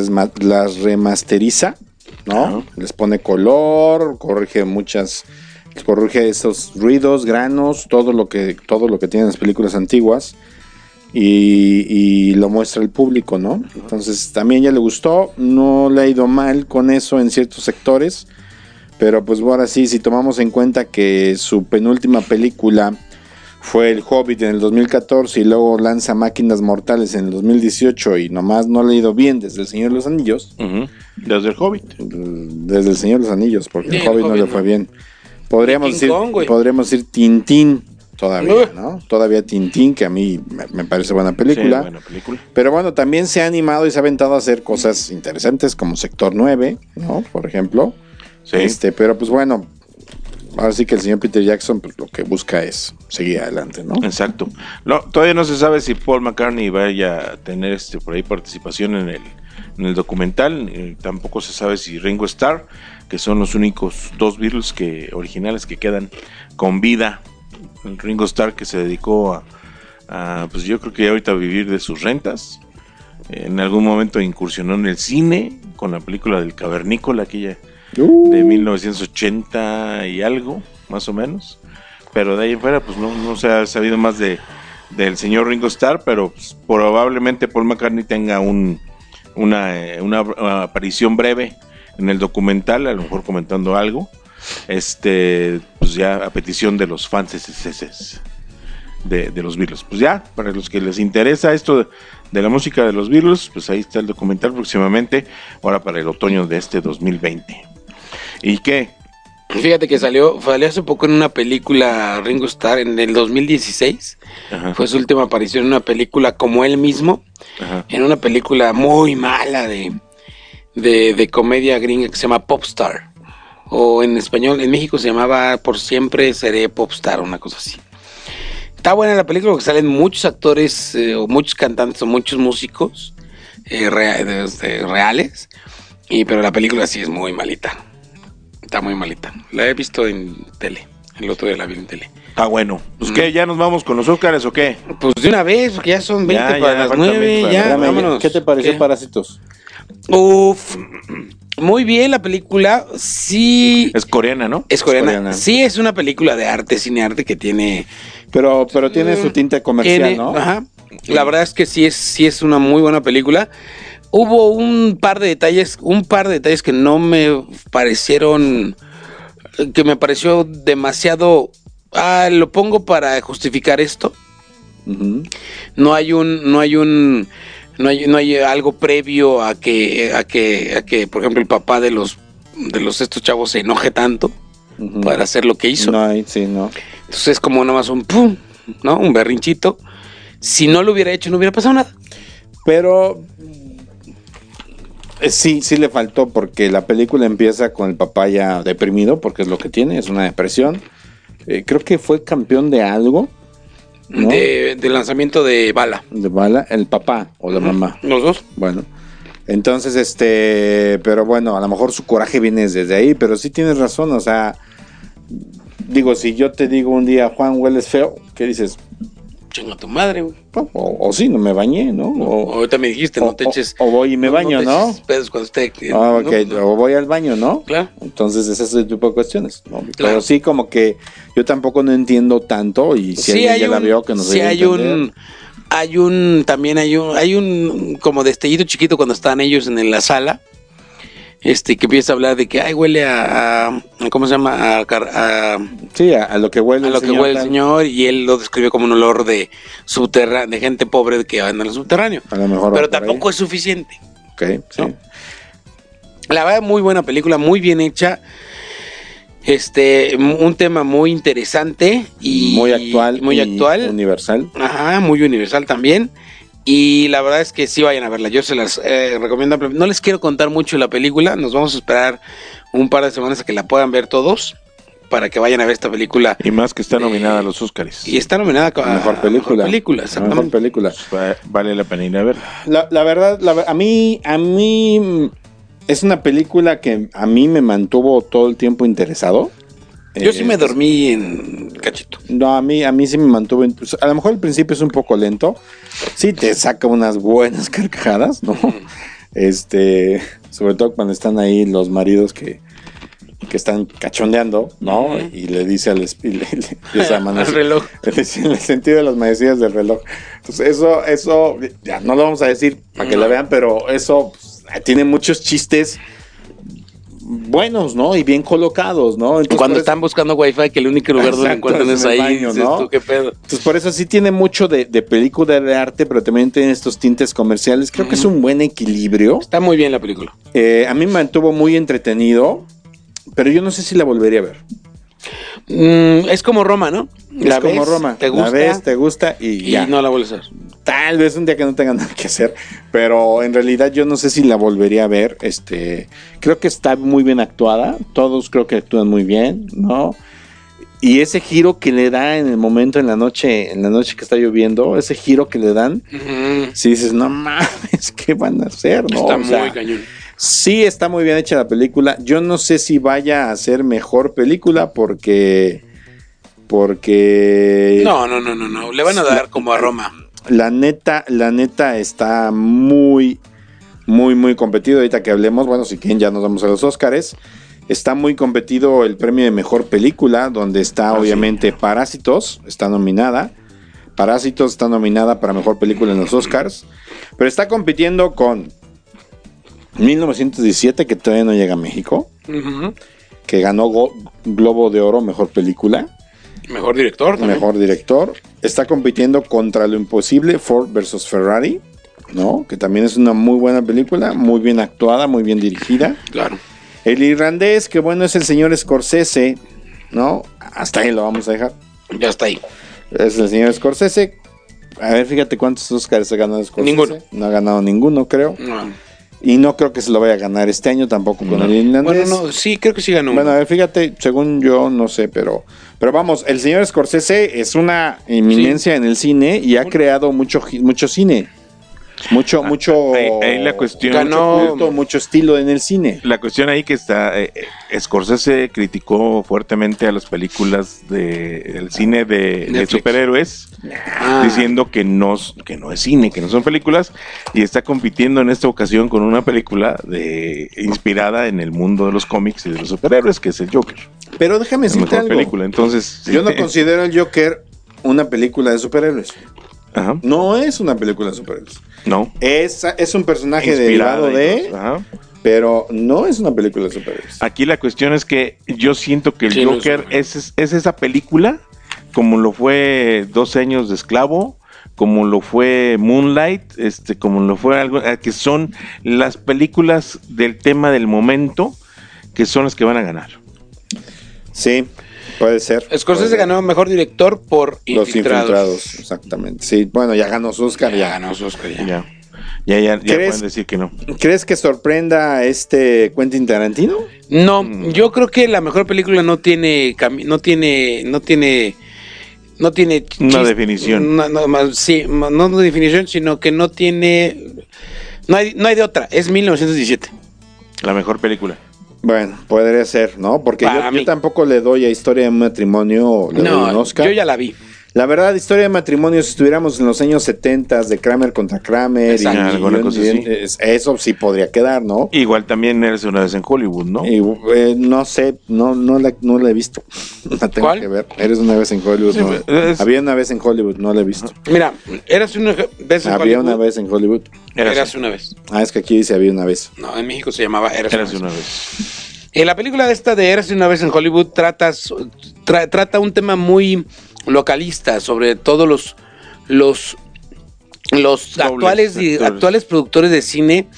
las remasteriza, ¿no? Les pone color, corrige muchas corrige esos ruidos, granos, todo lo que, todo lo que tienen las películas antiguas y, lo muestra el público, ¿no? Entonces también ya le gustó, no le ha ido mal con eso en ciertos sectores, pero pues ahora sí, si tomamos en cuenta que su penúltima película fue El Hobbit en el 2014 y luego lanza Máquinas Mortales en el 2018 y nomás no le ha ido bien desde El Señor de los Anillos. Desde El Hobbit. Desde El Señor de los Anillos, porque el, Hobbit no le fue bien. Podríamos decir, podríamos decir Tintín todavía, ¿no? Todavía Tintín, que a mí me, parece buena película. buena película. Pero bueno, también se ha animado y se ha aventado a hacer cosas interesantes como Sector 9, ¿no? Por ejemplo. Sí. Este, pero pues bueno, ahora sí que el señor Peter Jackson pues, lo que busca es seguir adelante, ¿no? Exacto. No, todavía no se sabe si Paul McCartney vaya a tener este por ahí participación en el, en el documental. Eh, tampoco se sabe si Ringo Starr, que son los únicos dos Beatles que, originales que quedan con vida. Ringo Starr que se dedicó a, pues yo creo que ahorita a vivir de sus rentas. En algún momento incursionó en el cine con la película del Cavernícola, aquella uh. de 1980 y algo, más o menos. Pero de ahí en fuera, pues no, se ha sabido más de del señor Ringo Starr, pero pues, probablemente Paul McCartney tenga un, una, eh, una aparición breve en el documental, a lo mejor comentando algo. Este, pues ya a petición de los fans de, de los Beatles. Pues ya, para los que les interesa esto de la música de los Beatles, pues ahí está el documental próximamente, ahora para el otoño de este 2020. ¿Y qué? Fíjate que salió, salió hace poco en una película Ringo Starr en el 2016. Fue su última aparición en una película como él mismo. En una película muy mala de, de, de, comedia gringa que se llama Popstar. O en español, en México se llamaba Por siempre seré Popstar, una cosa así. Está buena la película porque salen muchos actores, eh, o muchos cantantes, o muchos músicos eh, reales. Y, pero la película sí es muy malita. Está muy malita. La he visto en tele. El otro día la vi en tele. Está bueno. Pues qué, ¿ya nos vamos con los Óscares o qué? Pues de una vez, porque ya son 20 para las 9, ya, vámonos. ¿Qué te pareció Parásitos? Uf, muy bien la película. Sí. Es coreana, ¿no? Es coreana. Sí, es una película de arte, cine arte que tiene pero, pero tiene su tinte comercial, ¿no? Ajá. La verdad es que sí es, sí es una muy buena película. Hubo un par de detalles, un par de detalles que no me parecieron, que me pareció demasiado. Ah, lo pongo para justificar esto. No hay un, no hay un, no hay, no hay algo previo a que, a que, a que, por ejemplo, el papá de los, de los estos chavos se enoje tanto para hacer lo que hizo. No hay, sí, no. Entonces es como nomás un pum, ¿no? Un berrinchito. Si no lo hubiera hecho, no hubiera pasado nada. Pero sí, sí le faltó porque la película empieza con el papá ya deprimido, porque es lo que tiene, es una depresión. Eh, creo que fue campeón de algo. De, lanzamiento de bala. De bala, el papá o la mamá. Los dos. Bueno. Entonces, este, pero bueno, a lo mejor su coraje viene desde ahí, pero sí tienes razón, o sea, digo, si yo te digo un día, Juan, hueles feo, ¿qué dices? Chinga tu madre, güey. O, sí, no me bañé, ¿no? O, ahorita me dijiste, no te eches. O, voy y me baño, ¿no? Pedos cuando esté. Ah, ok, o voy al baño, ¿no? Claro. Entonces, ese es el tipo de cuestiones. ¿no? Pero sí, como que yo tampoco no entiendo tanto y si sí alguien ya la vio, que no sé. Sí, hay un. Hay un. También hay un. Hay un. Como destellito chiquito cuando están ellos en la sala este, que empieza a hablar de que, ay, huele a, ¿cómo se llama? A, sí, a, lo que huele a lo que huele el señor, y él lo describe como un olor de subterráneo, de gente pobre que anda en el subterráneo. A lo mejor Pero tampoco es suficiente. Ok, sí. La verdad, muy buena película, muy bien hecha. Este, un tema muy interesante y muy actual, muy actual, universal. Ajá, muy universal también. Y la verdad es que sí vayan a verla. Yo se las eh, recomiendo. No les quiero contar mucho la película. Nos vamos a esperar un par de semanas a que la puedan ver todos. Para que vayan a ver esta película. Y más que está nominada a los Oscars. Y está nominada a mejor película. Mejor película, Mejor película. Pues, vale la pena ir a ver. La, verdad, a mí, a mí es una película que a mí me mantuvo todo el tiempo interesado. Yo sí me eh, dormí en cachito. No, a mí, a mí sí me mantuvo. A lo mejor el principio es un poco lento. Sí, te saca unas buenas carcajadas, ¿no? Este, sobre todo cuando están ahí los maridos que, que están cachondeando, ¿no? Y le dice al, reloj. en el sentido de las manecillas del reloj. Entonces, eso, eso, ya no lo vamos a decir para que la vean, pero eso pues, tiene muchos chistes buenos, ¿no? Y bien colocados, ¿no? Cuando están buscando wifi, que el único lugar donde encuentran es ahí, ¿no? ¿qué pedo? Entonces, por eso sí tiene mucho de, película de arte, pero también tiene estos tintes comerciales. Creo que es un buen equilibrio. Está muy bien la película. Eh, a mí me mantuvo muy entretenido, pero yo no sé si la volvería a ver. Mm, es como Roma, ¿no? es como Roma. Te gusta. La ves, te gusta y, y ya. no la vuelves a ver. Tal vez un día que no tenga nada que hacer, pero en realidad yo no sé si la volvería a ver. Este, creo que está muy bien actuada. Todos creo que actúan muy bien, ¿no? Y ese giro que le da en el momento en la noche, en la noche que está lloviendo, ese giro que le dan, si dices, no mames, ¿qué van a hacer? No, Está O sea, muy cañón. Sí, está muy bien hecha la película. Yo no sé si vaya a ser mejor película porque. Porque. No, no, no, no, no. Le van a dar como a Roma. La neta, la neta está muy, muy, muy competido. Ahorita que hablemos, bueno, si quieren ya nos vamos a los Óscares. Está muy competido el premio de mejor película, donde está Ah, obviamente Parásitos, está nominada. Parásitos está nominada para mejor película en los Oscars. Pero está compitiendo con 1917, que todavía no llega a México, que ganó Globo de Oro, mejor película. Mejor director también. Mejor director. Está compitiendo contra Lo Imposible, Ford versus Ferrari, ¿no? Que también es una muy buena película, muy bien actuada, muy bien dirigida. Claro. El irlandés, que bueno, es el señor Scorsese, ¿no? Hasta ahí lo vamos a dejar. Ya está ahí. Es el señor Scorsese. A ver, fíjate cuántos Oscars ha ganado Scorsese. Ninguno. No ha ganado ninguno, creo. No. Y no creo que se lo vaya a ganar este año tampoco con el irlandés. Bueno, no, sí, creo que sí ganó. Bueno, a ver, fíjate, según yo, no sé, pero, pero vamos, el señor Scorsese es una eminencia en el cine y ha creado mucho, mucho cine. Mucho, mucho. Ahí, ahí la cuestión. Ganó- mucho culto, mucho estilo en el cine. La cuestión ahí que está, eh, eh, Scorsese criticó fuertemente a las películas de, del cine de, de superhéroes, Ah. diciendo que no, que no es cine, que no son películas, y está compitiendo en esta ocasión con una película de, inspirada en el mundo de los cómics y de los superhéroes, que es el Joker. Pero déjame La decirte mejor algo. película. Entonces, Yo no sí, considero el Joker una película de superhéroes. Ajá, No es una película de superhéroes. no. Es, es un personaje Inspirada derivado de, ajá. pero no es una película de superhéroes. Aquí la cuestión es que yo siento que el Sí, no Joker es es, es esa película, como lo fue 12 años de esclavo, como lo fue Moonlight, este, como lo fue algo, eh, que son las películas del tema del momento, que son las que van a ganar. Sí, puede ser. Scorsese Puede ser. ganó mejor director por Los Infiltrados. infiltrados, exactamente. Sí, bueno, ya ganó su Oscar. Ya Ya. ganó su Oscar, ya. Ya, ya, ya, pueden decir que no. ¿Crees que sorprenda a este Quentin Tarantino? No, Mm. yo creo que la mejor película no tiene no tiene no tiene no tiene Una definición. No, no, más- sí, ma- no una definición, sino que no tiene no hay, no hay de otra, es 1917. La mejor película. Bueno, podría ser, ¿no? Porque yo, yo tampoco le doy a Historia de matrimonio le doy un No, Oscar. yo ya la vi. La verdad, Historia de matrimonio, si estuviéramos en los años 70 de Kramer contra Kramer, y, Exacto. y- Alguna cosa así. es- eso sí podría quedar, ¿no? Igual también eres una vez en Hollywood, ¿no? Y, eh, no sé, no, no, la, no la he visto. La tengo ¿Cuál? que ver. Eres una vez en Hollywood. Sí, no. es- Había una vez en Hollywood, no la he visto. Mira, eras una vez en Había Hollywood, una vez en Hollywood. Eras- Eras una vez. Ah, es que aquí dice había una vez. No, en México se llamaba Eras, Eras una una vez. vez. En la película de esta de Eras una vez en Hollywood trata, tra- trata un tema muy localista sobre todos los los los Dobles actuales actores. actuales productores de cine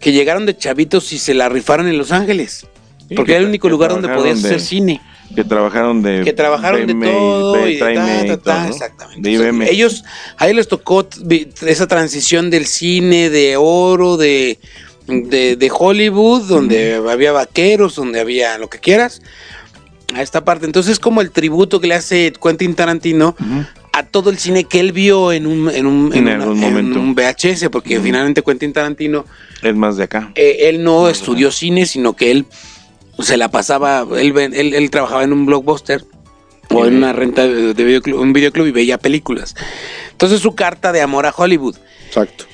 que llegaron de chavitos y se la rifaron en Los Ángeles. Sí, porque que era el único lugar donde podías de- hacer cine. Que trabajaron de... Que trabajaron de todo y de ta, ta, todo, ta, ¿no? exactamente. De. Ellos, a ellos les tocó esa transición del cine de oro, de, de, de Hollywood, donde había vaqueros, donde había lo que quieras, a esta parte. Entonces es como el tributo que le hace Quentin Tarantino a todo el cine que él vio en un, en un, En una- en momento. un VHS, porque finalmente Quentin Tarantino Es más de acá. eh, él no estudió cine, sino que él se la pasaba, él, él, él trabajaba en un blockbuster o en una renta de de videoclub, un videoclub y veía películas. Entonces su carta de amor a Hollywood. Exacto.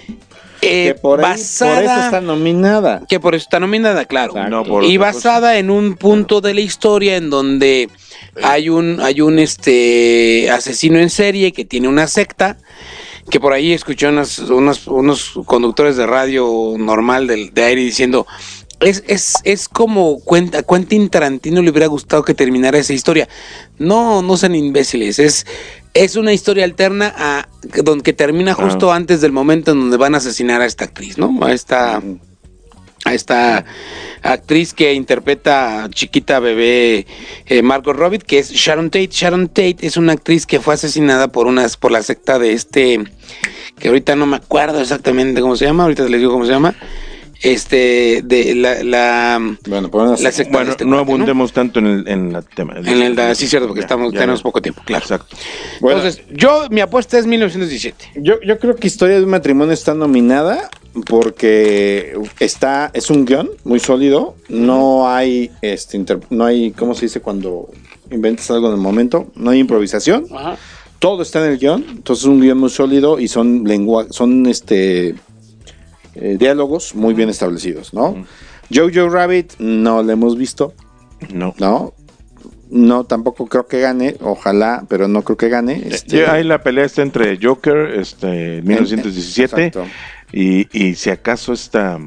Eh, que por, ahí- basada, por eso está nominada. que por eso está nominada, claro. Exacto. No por y basada en un punto de la historia en donde hay un hay un este asesino en serie que tiene una secta que por ahí escuché unas- unos, unos conductores de radio normal del, de aire diciendo es, es, es como cuenta, Quentin Tarantino le hubiera gustado que terminara esa historia. No, no sean imbéciles. Es, es una historia alterna a donde que termina justo antes del momento en donde van a asesinar a esta actriz, ¿no? A esta a esta actriz que interpreta a chiquita bebé eh, Margot Robbie, que es Sharon Tate. Sharon Tate es una actriz que fue asesinada por unas por la secta de este que ahorita no me acuerdo exactamente cómo se llama, ahorita les digo cómo se llama este de la, la bueno, pues la secta bueno este no abundemos tanto en el, en la tema en el, sí cierto porque estamos tenemos poco tiempo claro. Exacto. Entonces yo mi apuesta es 1917 yo yo creo que historia de un matrimonio está nominada porque está es un guion muy sólido. No hay este no hay cómo se dice cuando inventas algo en el momento no hay improvisación. Todo está en el guion. Entonces es un guion muy sólido y son lengua son este eh, diálogos muy bien establecidos no Jojo Rabbit no lo hemos visto. No. No no, tampoco creo que gane, ojalá, pero no creo que gane. Este... Ahí la pelea está entre Joker, este, 1917, y, si acaso esta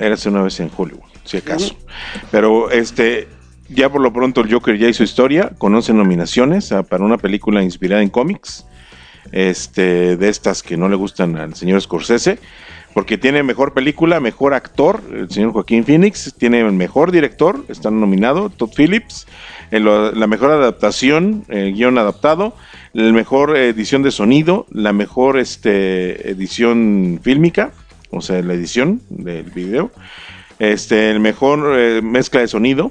hace una vez en Hollywood, si acaso. Pero este ya por lo pronto el Joker ya hizo historia, conoce nominaciones ah, para una película inspirada en cómics, este, de estas que no le gustan al señor Scorsese, porque tiene mejor película, mejor actor, el señor Joaquín Phoenix, tiene el mejor director, está nominado, Todd Phillips, la mejor adaptación, el guion adaptado, la mejor edición de sonido, la mejor este, edición fílmica, o sea, la edición del video, este, el mejor eh, mezcla de sonido,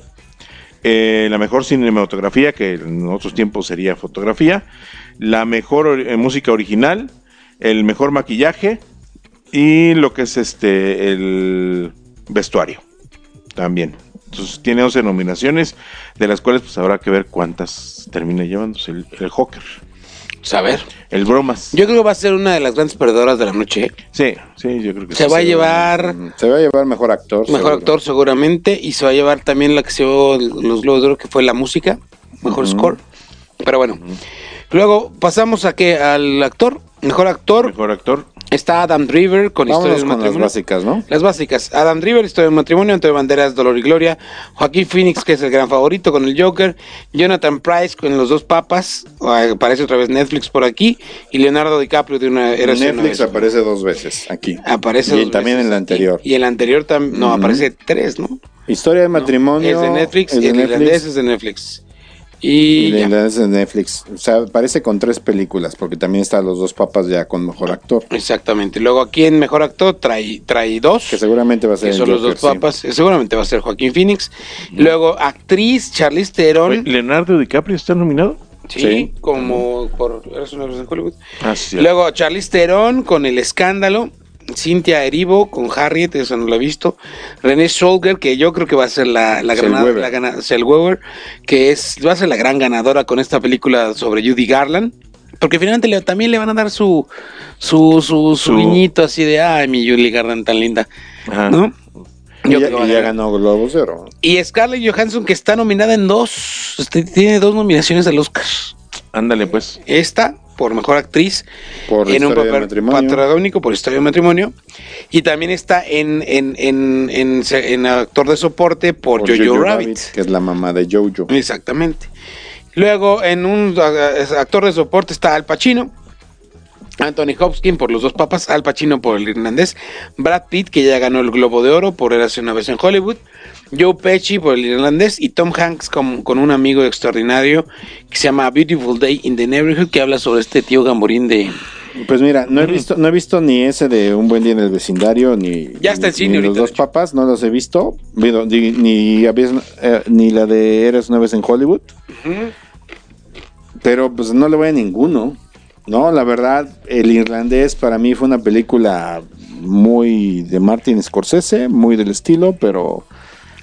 eh, la mejor cinematografía, que en otros tiempos sería fotografía, la mejor eh, música original, el mejor maquillaje y lo que es este el vestuario también. Entonces tiene 11 nominaciones, de las cuales pues habrá que ver cuántas termina llevándose el, el Joker. Saber. El bromas. Yo creo que va a ser una de las grandes perdedoras de la noche. Sí, sí, yo creo que se va a llevar. Se va a llevar mejor actor. Mejor actor, seguramente. Y se va a llevar también la que se llevó los Globos de Oro, que fue la música. Mejor score. Pero bueno. Luego pasamos a que al actor. Mejor actor. Mejor actor. Está Adam Driver con historias de matrimonio. Las básicas, ¿no? Las básicas. Adam Driver, historia de matrimonio, Antonio Banderas, Dolor y Gloria. Joaquín Phoenix, que es el gran favorito con el Joker. Jonathan Price con los dos papas. Aparece otra vez Netflix por aquí. Y Leonardo DiCaprio de una era Netflix aparece dos veces aquí. Aparece y también en la anterior. Y, en la anterior también. No, aparece tres, ¿no? Historia de matrimonio. es de Netflix. Es de el irlandés es de Netflix. Y, de Netflix. O sea, parece con tres películas, porque también están los dos papas ya con mejor actor. Exactamente. Luego aquí en mejor actor trae, trae dos. Que seguramente va a ser. Que son los dos papas. Seguramente va a ser Joaquín Phoenix. Luego actriz Charlize Theron. ¿Leonardo DiCaprio está nominado? Sí, como por. Hollywood. Ah, Luego Charlize Theron con El Escándalo. Cintia Erivo con Harriet, eso no lo he visto. René Solger, que yo creo que va a ser la, la, Weber, que es, va a ser la gran ganadora con esta película sobre Judy Garland. Porque finalmente también le van a dar su su, su, su, niñito así de, ay, mi Judy Garland tan linda. ¿No? y ya, ganó Globo Cero. Y Scarlett Johansson, que está nominada en dos, tiene dos nominaciones al Oscar. Ándale, pues. Esta por mejor actriz por en un papel patagónico por historia de matrimonio y también está en, en, en, en, actor de soporte por, Jojo, Rabbit, que es la mamá de Jojo. Exactamente. Luego en un actor de soporte está Al Pacino Anthony Hopkins por Los Dos Papas, Al Pacino por El Irlandés, Brad Pitt, que ya ganó el Globo de Oro por Érase una vez en Hollywood, Joe Pesci por El Irlandés y Tom Hanks con, con, un amigo extraordinario que se llama Beautiful Day in the Neighborhood, que habla sobre este tío Gamborín de... Pues mira, no he visto, no he visto ni ese de Un Buen Día en el Vecindario, ni, ya está ni, Los Dos Papas, no los he visto, ni, ni, eh, ni la de Eres una vez en Hollywood. Pero pues no le voy a ninguno. No, la verdad, El Irlandés para mí fue una película muy de Martin Scorsese, muy del estilo, pero,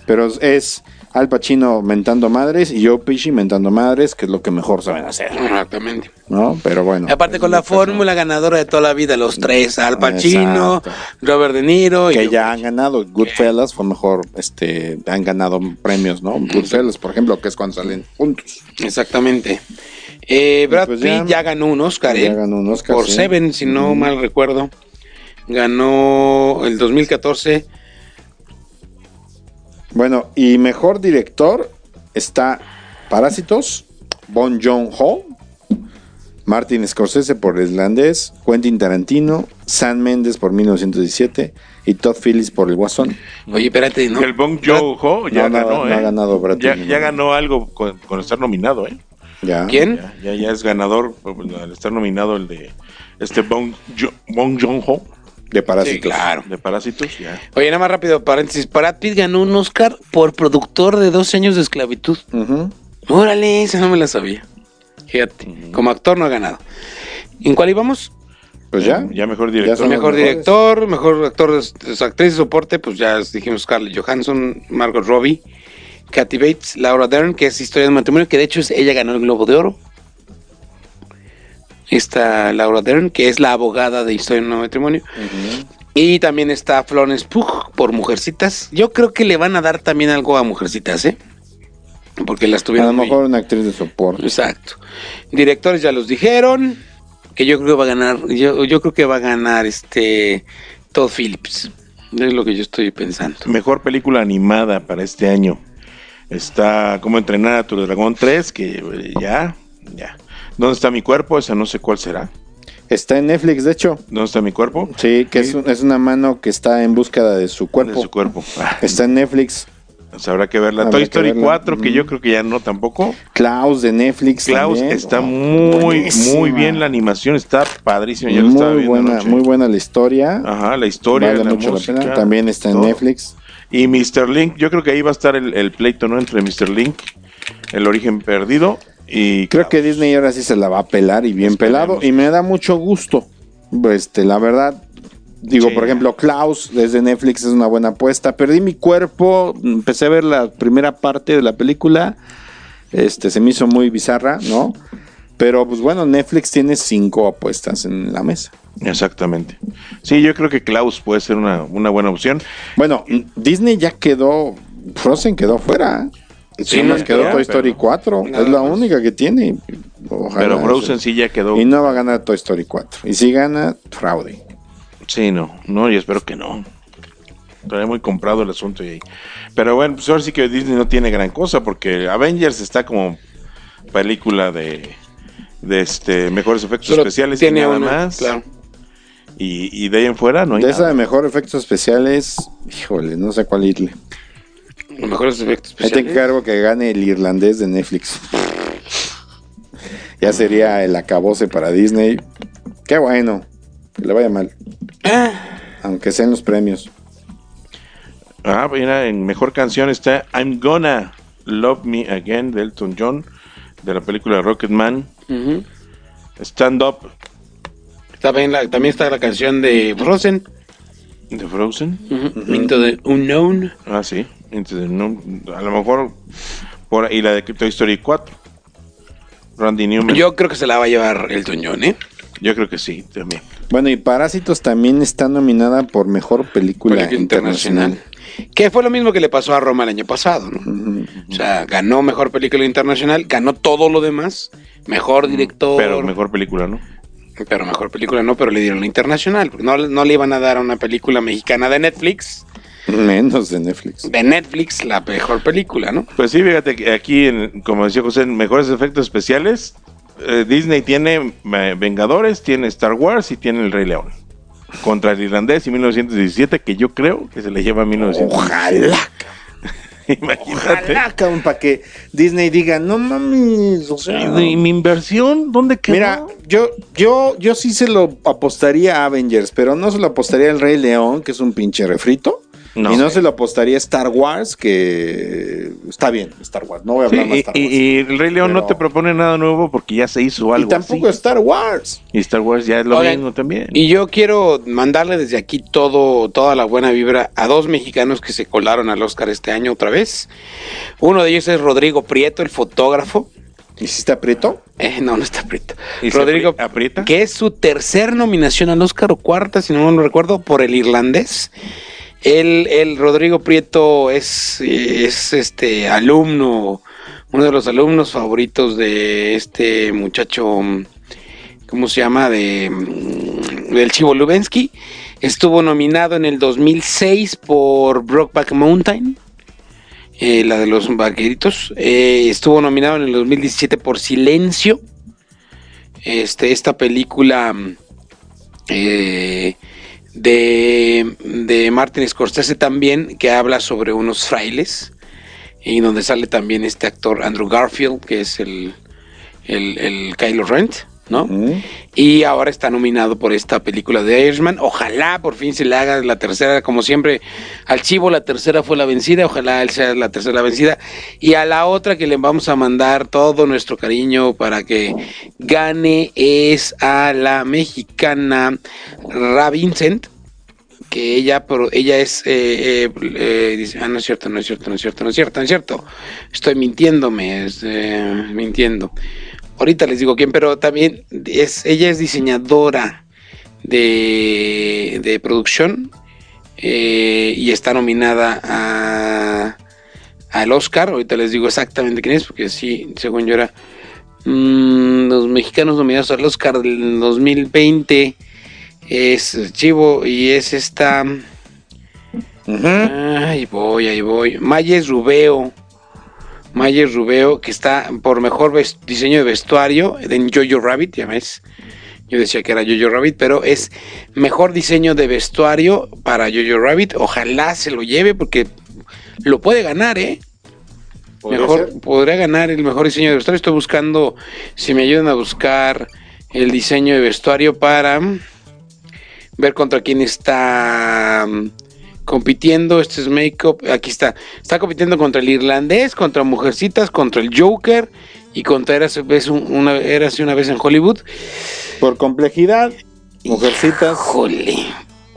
pero es Al Pacino mentando madres y Joe Pesci mentando madres, que es lo que mejor saben hacer. Exactamente. ¿No? Pero bueno. aparte con la fórmula ganadora de toda la vida, los tres, Al Pacino, Robert De Niro. Que ya han ganado. Goodfellas fue mejor, este, han ganado premios, ¿no? Goodfellas, por ejemplo, que es cuando salen juntos. Exactamente. Eh, Brad pues Pitt ya, ganó un Oscar, ¿eh? Por Seven, si no mal recuerdo. Ganó el 2014. Bueno, y mejor director está Parásitos, Bon Joon-ho, Martin Scorsese por Islandés, Quentin Tarantino, Sam Mendes por 1917, y Todd Phillips por el Guasón. Oye, espérate, ¿no? El Bong Joon-ho ya No, ganó, no ¿eh? ha ganado Brad ya, ganó algo con, con estar nominado, ¿eh? Ya. ¿Quién? Ya, ya, ya es ganador al estar nominado el de este Bong, Jo- Bong Joon-ho De Parásito. Sí, claro. de Parásitos. Ya. Oye, nada más rápido, paréntesis. Brad Pitt ganó un Oscar por productor de 12 años de esclavitud. Ujú. Órale, esa no me la sabía. Fíjate, como actor no ha ganado. ¿En cuál íbamos? Pues ya. Ya mejor Ya director. los mejor director, mejor actor, de- de- actriz de soporte, pues ya dijimos Scarlett Johansson, Margot Robbie, Kathy Bates, Laura Dern, que es Historia de matrimonio, que de hecho es- ella ganó el Globo de Oro. Está Laura Dern, que es la abogada de Historia de matrimonio. Y también está Florence Pugh por Mujercitas. Yo creo que le van a dar también algo a Mujercitas, ¿eh? Porque las A tuvieron lo muy- mejor una actriz de soporte. Exacto. Directores ya los dijeron. Que yo creo que va a ganar. Yo, yo creo que va a ganar este Todd Phillips. Es lo que yo estoy pensando. Mejor película animada para este año. Está Cómo entrenar a tu dragón 3, que eh, ya, ya. ¿Dónde está mi cuerpo? Esa no sé cuál será. Está en Netflix, de hecho. ¿Dónde está mi cuerpo? Sí, que es, un- es una mano que está en búsqueda de su cuerpo. De su cuerpo. Ah, Está en Netflix. pues habrá que verla. Habrá Toy Story verla. 4, que yo creo que ya no tampoco. Klaus de Netflix. Klaus también. está Oh, muy, buenísima. muy bien la animación, está padrísimo. Lo estaba Muy viendo buena, anoche. muy buena la historia. Ajá, la historia, vale la mucho música, la pena. También está en. Netflix. Y Mr. Link, yo creo que ahí va a estar el, el pleito, ¿no? Entre Mr. Link, el origen perdido, y Creo que Disney ahora sí se la va a pelar y bien Esperemos. pelado. Y me da mucho gusto. Este, la verdad. Digo, Sí. por ejemplo, Klaus desde Netflix es una buena apuesta. Perdí mi cuerpo. Empecé a ver la primera parte de la película. Este, se me hizo muy bizarra, ¿no? Pero pues bueno, Netflix tiene cinco apuestas en la mesa. Exactamente. Sí, yo creo que Klaus puede ser una, una buena opción. Bueno, Disney ya quedó. Frozen quedó fuera. Sí, Sí, nos no, quedó ya, Toy Story pero- 4. Nada es la más. única que tiene. Ojalá pero Frozen sí ya quedó. Y no va a ganar Toy Story 4. Y si gana, fraude. Sí, no, no, y espero que no. Estaría muy comprado el asunto y ahí. Pero bueno, pues ahora sí que Disney no tiene gran cosa, porque Avengers está como película de, de este mejores efectos especiales y nada una, más. claro. Y, y de ahí en fuera no hay de esa nada. de mejor efectos especiales, híjole, no sé cuál irle. Los mejores efectos Ahí te especiales. encargo que gane el irlandés de Netflix. ya sería el acabose para Disney. Qué bueno. Que le vaya mal. Ah, Aunque sean los premios. Ah, mira, en mejor canción está I'm Gonna Love Me Again de Elton John, de la película Rocketman. ujú. Stand Up la- también está la canción de Frozen. de Frozen. ujú, Into the Unknown. Ah, sí. Entonces, no, a lo mejor por y la de Toy Story 4. Randy Newman. Yo, Yo creo que se la va a llevar el Toñón, ¿eh? creo que sí, también. Bueno, y Parásitos también está nominada por mejor película, Película internacional. Que fue lo mismo que le pasó a Roma el año pasado. O sea, ganó mejor película internacional, ganó todo lo demás, mejor director. Pero mejor película, ¿no? Pero mejor película no, pero le dieron la internacional. No, no le iban a dar a una película mexicana de Netflix. Menos de Netflix. De Netflix, la mejor película, ¿no? Pues sí, fíjate que aquí, en- como decía José, en mejores efectos especiales, eh, Disney tiene eh, Vengadores, tiene Star Wars y tiene El Rey León. Contra el irlandés y 1917, que yo creo que se le lleva a 1917. Ojalá. Imagínate. Ojalá, cabrón, para que Disney diga, no mames, o sea... ¿Y mi inversión? ¿Dónde quedó? Mira, yo, yo, yo sí se lo apostaría a Avengers, pero no se lo apostaría al Rey León, que es un pinche refrito. No. y no se lo apostaría a Star Wars, que está bien, Star Wars. No voy a Sí, hablar más de y, Star Wars. y- y el Rey León no te propone nada nuevo porque ya se hizo Y algo tampoco así. Star Wars. Y Star Wars ya es lo Oigan, mismo también. Y yo quiero mandarle desde aquí todo, toda la buena vibra a dos mexicanos que se colaron al Oscar este año otra vez. Uno de ellos es Rodrigo Prieto, el fotógrafo. ¿Y si está aprieto? Eh, no, no está Prieto. ¿Y Rodrigo apri- aprieta? Que es su tercer nominación al Oscar o cuarta, si no no recuerdo, por el irlandés. El, el Rodrigo Prieto es, es este alumno, uno de los alumnos favoritos de este muchacho, ¿cómo se llama? De, mm, del Chivo Lubensky. Estuvo nominado en el 2006 por Brokeback Mountain, eh, la de los vaqueritos. Eh, estuvo nominado en el 2017 por Silencio. Este, esta película eh, de, de Martin Scorsese también, que habla sobre unos frailes, y donde sale también este actor Andrew Garfield, que es el, el, el Kylo Rent. ¿No? Y ahora está nominado por esta película de Irishman. Ojalá por fin se le haga la tercera, como siempre, al chivo la tercera fue la vencida, ojalá él sea la tercera vencida. Y a la otra que le vamos a mandar todo nuestro cariño para que gane es a la mexicana Ra Vincent. Que ella, pero ella es, eh, eh, eh, dice, ah, no es cierto, no es cierto, no es cierto, no es cierto, no es cierto. Estoy mintiéndome, mintiendo. Ahorita les digo quién, pero también es, ella es diseñadora de, de producción eh, y está nominada a, al Oscar. Ahorita les digo exactamente quién es, porque sí, según yo era mmm, los mexicanos nominados al Oscar del 2020 es Chivo y es esta. Ahí voy, ahí voy. Mayes Rubeo. Mayer Rubeo, que está por mejor diseño de vestuario en Jojo Rabbit, ya ves. Yo decía que era Jojo Rabbit, pero es mejor diseño de vestuario para Jojo Rabbit. Ojalá se lo lleve porque lo puede ganar, ¿eh? Mejor, podría ganar el mejor diseño de vestuario. Estoy buscando, si me ayudan a buscar el diseño de vestuario para ver contra quién está compitiendo, este es Makeup, aquí está, está compitiendo contra el irlandés, contra Mujercitas, contra el Joker y contra Eras una, una vez en Hollywood. Por complejidad, Mujercitas. Jole,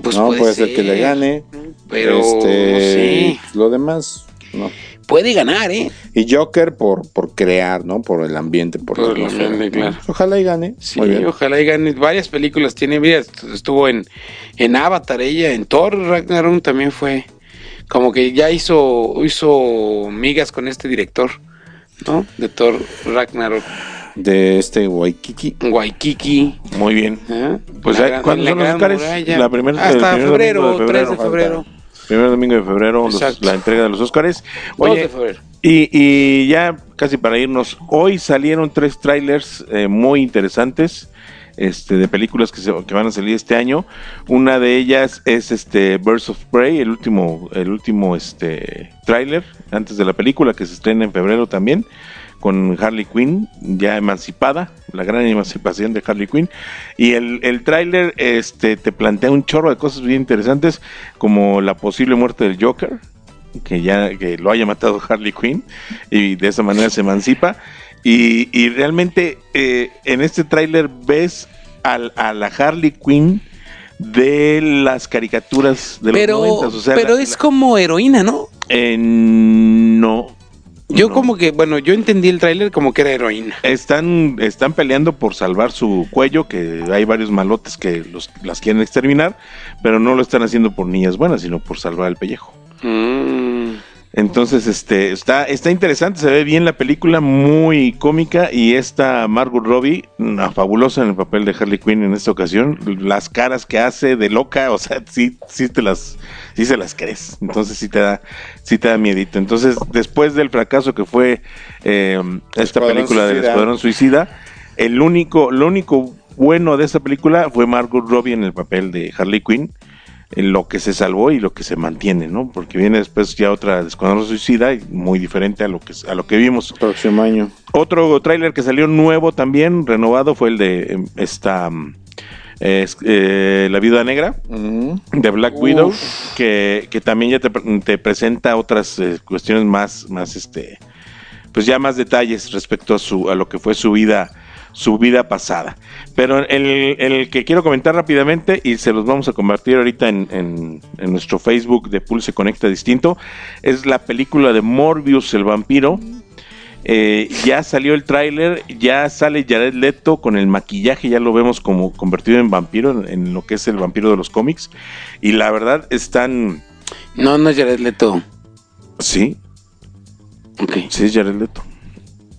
pues no puede, ser. que le gane, pero este, lo demás, no puede ganar, ¿eh? Y Joker por, por crear, ¿no? Por el ambiente, por, el ambiente, claro. Ojalá y gane. Sí, ojalá y gane. Varias películas tiene, mira, estuvo en, en Avatar ella, en Thor Ragnarok también fue como que ya hizo, hizo migas con este director, ¿no? De Thor Ragnarok. De este Waikiki. Waikiki. Muy bien. ¿Eh? Pues ¿cuándo son los Oscars? La primera Hasta febrero, febrero, 3 de febrero. Primer domingo de febrero, la entrega de los Óscares. Oye, Y, y, ya casi para irnos, hoy salieron tres trailers eh, muy interesantes. Este, de películas que, se, que van a salir este año. Una de ellas es este Birds of Prey, el último, el último este, tráiler antes de la película que se estrena en febrero también con Harley Quinn ya emancipada, la gran emancipación de Harley Quinn. Y el, el tráiler este, te plantea un chorro de cosas bien interesantes, como la posible muerte del Joker, que ya que lo haya matado Harley Quinn, y de esa manera se emancipa. Y, realmente eh, en este tráiler ves a la Harley Quinn de las caricaturas de los 90. pero es como heroína, ¿no? Eh, no, yo como que, bueno, yo entendí el tráiler como que era heroína. Están, están peleando por salvar su cuello, que hay varios malotes que los, las quieren exterminar, pero no lo están haciendo por niñas buenas, sino por salvar el pellejo. Mm. Entonces, este, está, está interesante, se ve bien la película, muy cómica, y esta Margot Robbie, una fabulosa en el papel de Harley Quinn en esta ocasión, las caras que hace de loca, o sea, sí, sí te las, sí se las crees, entonces sí te da, sí te da miedito. Entonces, después del fracaso que fue eh, esta película del Escuadrón Suicida, el único, lo único bueno de esta película fue Margot Robbie en el papel de Harley Quinn en lo que se salvó y lo que se mantiene, ¿no? Porque viene después ya otra Escuadrón Suicida muy diferente a lo que a lo que vimos. Próximo año. Otro tráiler que salió nuevo también, renovado, fue el de em, esta eh, La Viuda Negra de Black Widow, que, también ya te, presenta otras eh, cuestiones más, más este, pues ya más detalles respecto a su a lo que fue su vida su vida pasada. Pero el, el, que quiero comentar rápidamente y se los vamos a convertir ahorita en, en, nuestro Facebook de Pulse Conecta Distinto es la película de Morbius el vampiro. Eh, ya salió el tráiler, ya sale Jared Leto con el maquillaje, ya lo vemos como convertido en vampiro, en, lo que es el vampiro de los cómics. Y la verdad están... No, no es Jared Leto. Sí. Sí, es Jared Leto.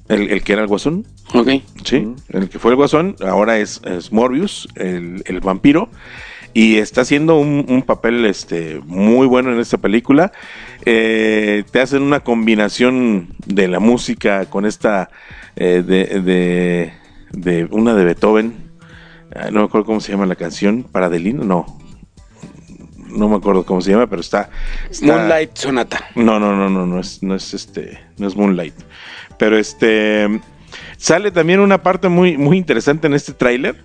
El, el que era el guasón. Ok. Sí, el que fue el guasón, ahora es, Morbius, el, vampiro, y está haciendo un, papel este, muy bueno en esta película. Eh, te hacen una combinación de la música con esta eh, de, de, una de Beethoven. Ah, no me acuerdo cómo se llama la canción. Paradelino, no. no me acuerdo cómo se llama, pero está, Moonlight Sonata. No, no, no, no, no es, no es este, no es Moonlight. Pero este sale también una parte muy, muy interesante en este tráiler,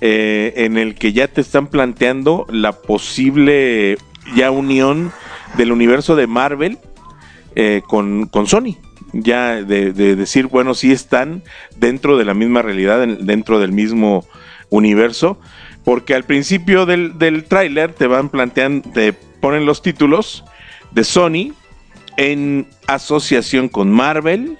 eh, en el que ya te están planteando la posible ya unión del universo de Marvel eh, con, con Sony. Ya de, decir, bueno, sí están dentro de la misma realidad, dentro del mismo universo, porque al principio del, del tráiler te van planteando, te ponen los títulos de Sony en asociación con Marvel,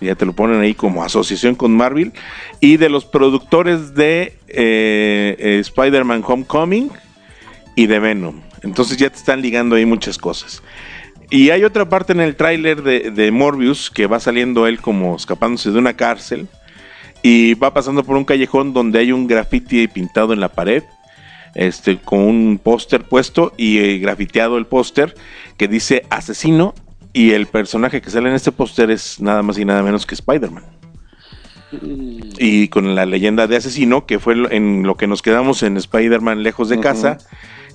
ya te lo ponen ahí como asociación con Marvel, y de los productores de eh, eh, Spider-Man Homecoming y de Venom. Entonces ya te están ligando ahí muchas cosas. Y hay otra parte en el tráiler de, Morbius que va saliendo él como escapándose de una cárcel y va pasando por un callejón donde hay un graffiti pintado en la pared, este, con un póster puesto y eh, grafiteado el póster que dice asesino y el personaje que sale en este póster es nada más y nada menos que Spider-Man. Mm. Y con la leyenda de asesino, que fue en lo que nos quedamos en Spider-Man lejos de casa,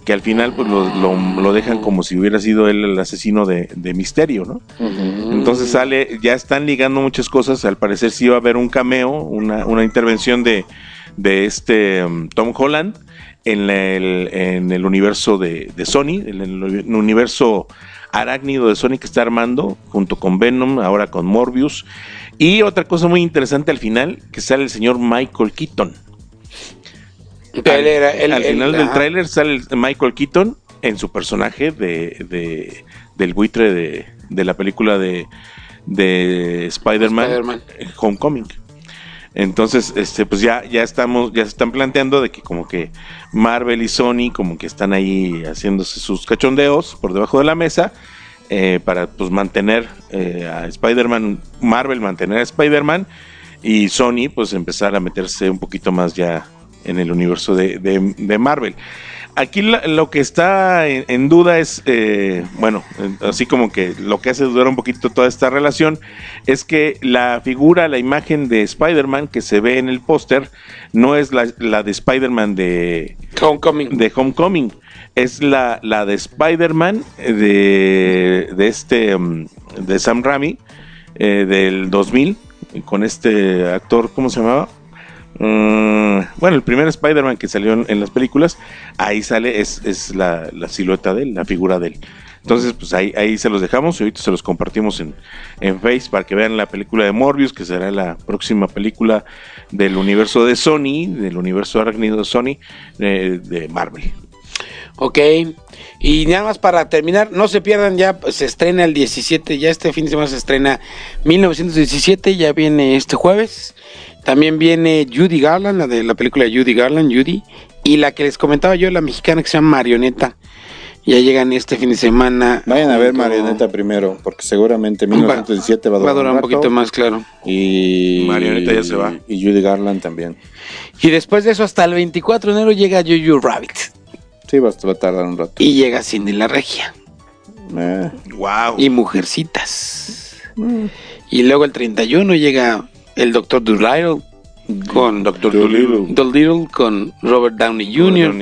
que al final pues lo, dejan como si hubiera sido él el asesino de, Misterio, ¿no? Entonces sale, ya están ligando muchas cosas, al parecer sí va a haber un cameo, una, intervención de, de este um, Tom Holland en el, en el universo de, Sony, en el universo arácnido de que está armando, junto con Venom, ahora con Morbius. Y otra cosa muy interesante al final, que sale el señor Michael Keaton al, final del tráiler sale Michael Keaton en su personaje de, del buitre de, la película de, de Spider-Man Homecoming. Entonces, este, pues ya, ya estamos, ya se están planteando de que como que Marvel y Sony como que están ahí haciéndose sus cachondeos por debajo de la mesa eh, para pues mantener eh, a Spider-Man, Marvel mantener a Spider-Man y Sony pues empezar a meterse un poquito más ya en el universo de, Marvel. Aquí lo que está en, duda es, eh, bueno, así como que lo que hace dudar un poquito toda esta relación es que la figura, la imagen de Spider-Man que se ve en el póster no es la, de Spider-Man de Homecoming. De Homecoming. Es la, la de Spider-Man de, de este, um, de Sam Raimi, eh, del 2000, con este actor, ¿cómo se llamaba? Mm, bueno, el primer Spider-Man que salió en, las películas, ahí sale, es, la, silueta de él, la figura de él. Entonces, pues ahí, ahí se los dejamos y ahorita se los compartimos en, en Face para que vean la película de Morbius, que será la próxima película del universo de Sony, del universo arácnido de Sony, eh, de Marvel. Ok, y nada más para terminar, no se pierdan, ya se estrena el 17, ya este fin de semana se estrena 1917, ya viene este jueves. También viene Judy Garland, la de la película Judy Garland, Judy. Y la que les comentaba yo, la mexicana que se llama Marioneta. Ya llegan este fin de semana. Vayan a ver Marioneta primero, porque seguramente 1917 va a durar, va a durar un, poquito más, claro. Y Marioneta ya se va. Y Judy Garland también. Y después de eso, hasta el 24 de enero llega Jojo Rabbit. Sí, va a tardar un rato. Y llega Cindy la Regia. Wow. Y Mujercitas. Mm. Y luego el 31 llega el Doctor Dolittle con Doctor Dolittle con Robert Downey Jr.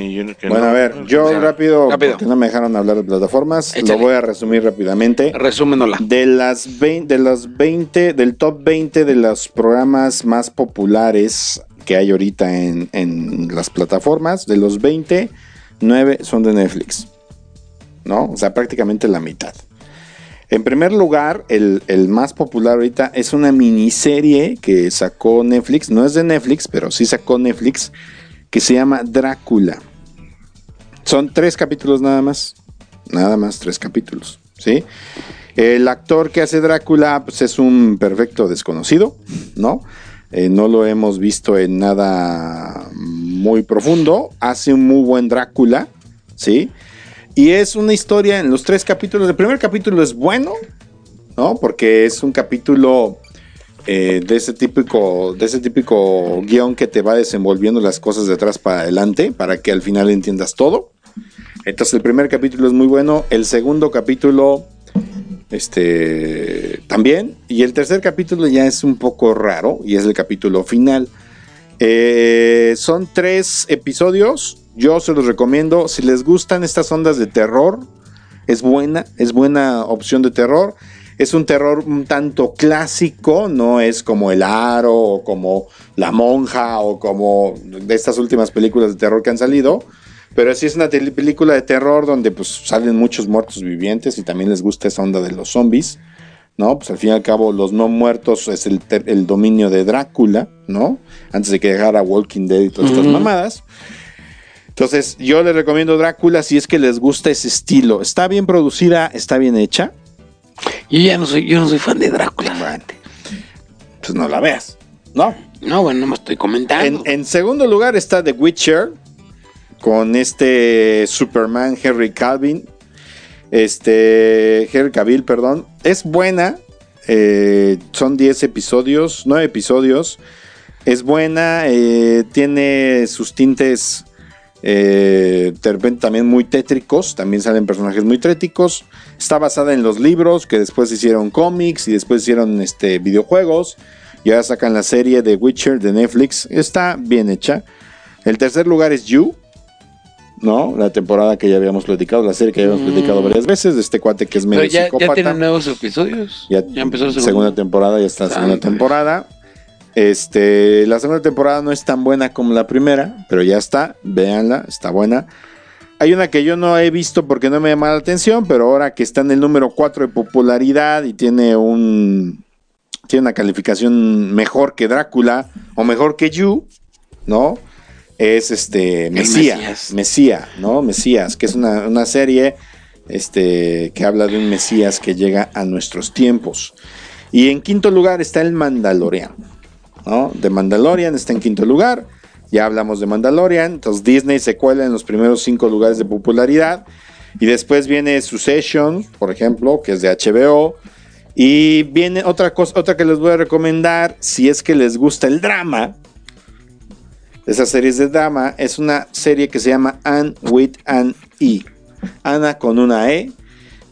bueno, a ver, yo rápido, porque no me dejaron hablar de plataformas, lo voy a resumir rápidamente. Resúmenola. De las 20, de las 20, del top 20 de los programas más populares que hay ahorita en, en las plataformas, de los 20, 9 son de Netflix. ¿No? O sea, prácticamente la mitad. En primer lugar, el, más popular ahorita es una miniserie que sacó Netflix, no es de Netflix, pero sí sacó Netflix, que se llama Drácula. Son tres capítulos nada más, nada más tres capítulos, ¿sí? El actor que hace Drácula pues, es un perfecto desconocido, ¿no? Eh, no lo hemos visto en nada muy profundo, hace un muy buen Drácula, ¿sí? Y es una historia en los tres capítulos. El primer capítulo es bueno, ¿no? Porque es un capítulo eh, de ese típico, de ese típico guion que te va desenvolviendo las cosas de atrás para adelante, para que al final entiendas todo. Entonces el primer capítulo es muy bueno. El segundo capítulo, este, también. Y el tercer capítulo ya es un poco raro y es el capítulo final. Eh, son tres episodios Yo se los recomiendo. Si les gustan estas ondas de terror, es buena, es buena opción de terror. Es un terror un tanto clásico, no es como El Aro o como La Monja o como de estas últimas películas de terror que han salido. Pero sí es una película de terror donde pues salen muchos muertos vivientes y también les gusta esa onda de los zombies. ¿no? Pues al fin y al cabo, los no muertos es el, el dominio de Drácula, ¿no? Antes de que dejara Walking Dead y todas estas mamadas. Entonces, yo les recomiendo Drácula si es que les gusta ese estilo. Está bien producida, está bien hecha. Yo ya no soy, yo no soy fan de Drácula. pues no la veas, ¿no? No, bueno, no me estoy comentando. En, segundo lugar está The Witcher, con este Superman Henry Calvin. Este, Henry Cavill, perdón. Es buena. Eh, son 10 episodios, 9 episodios. Es buena, eh, tiene sus tintes eh, de repente también muy tétricos, también salen personajes muy tétricos. Está basada en los libros que después hicieron cómics y después hicieron este, videojuegos. Y ahora sacan la serie de Witcher de Netflix. Está bien hecha. El tercer lugar es You, ¿no? La temporada que ya habíamos platicado, la serie que ya habíamos mm. platicado varias veces, de este cuate que es medio ya, ¿Ya tienen nuevos episodios? Ya, empezó la segunda temporada, ya está la segunda temporada. Este, la segunda temporada no es tan buena como la primera, pero ya está, véanla, está buena. Hay una que yo no he visto porque no me llama la atención, pero ahora que está en el número 4 de popularidad y tiene un tiene una calificación mejor que Drácula o mejor que You, ¿no? Es este Mesías, Mesías, ¿no? Mesías, que es una, una serie este, que habla de un Mesías que llega a nuestros tiempos. Y en quinto lugar está el Mandalorian. De Mandalorian está en quinto lugar. Ya hablamos de Mandalorian. Entonces Disney se cuela en los primeros cinco lugares de popularidad. Y después viene Succession, por ejemplo, que es de HBO. Y viene otra cosa, otra que les voy a recomendar, si es que les gusta el drama. Esas series de drama es una serie que se llama Anne with an E. Ana con una E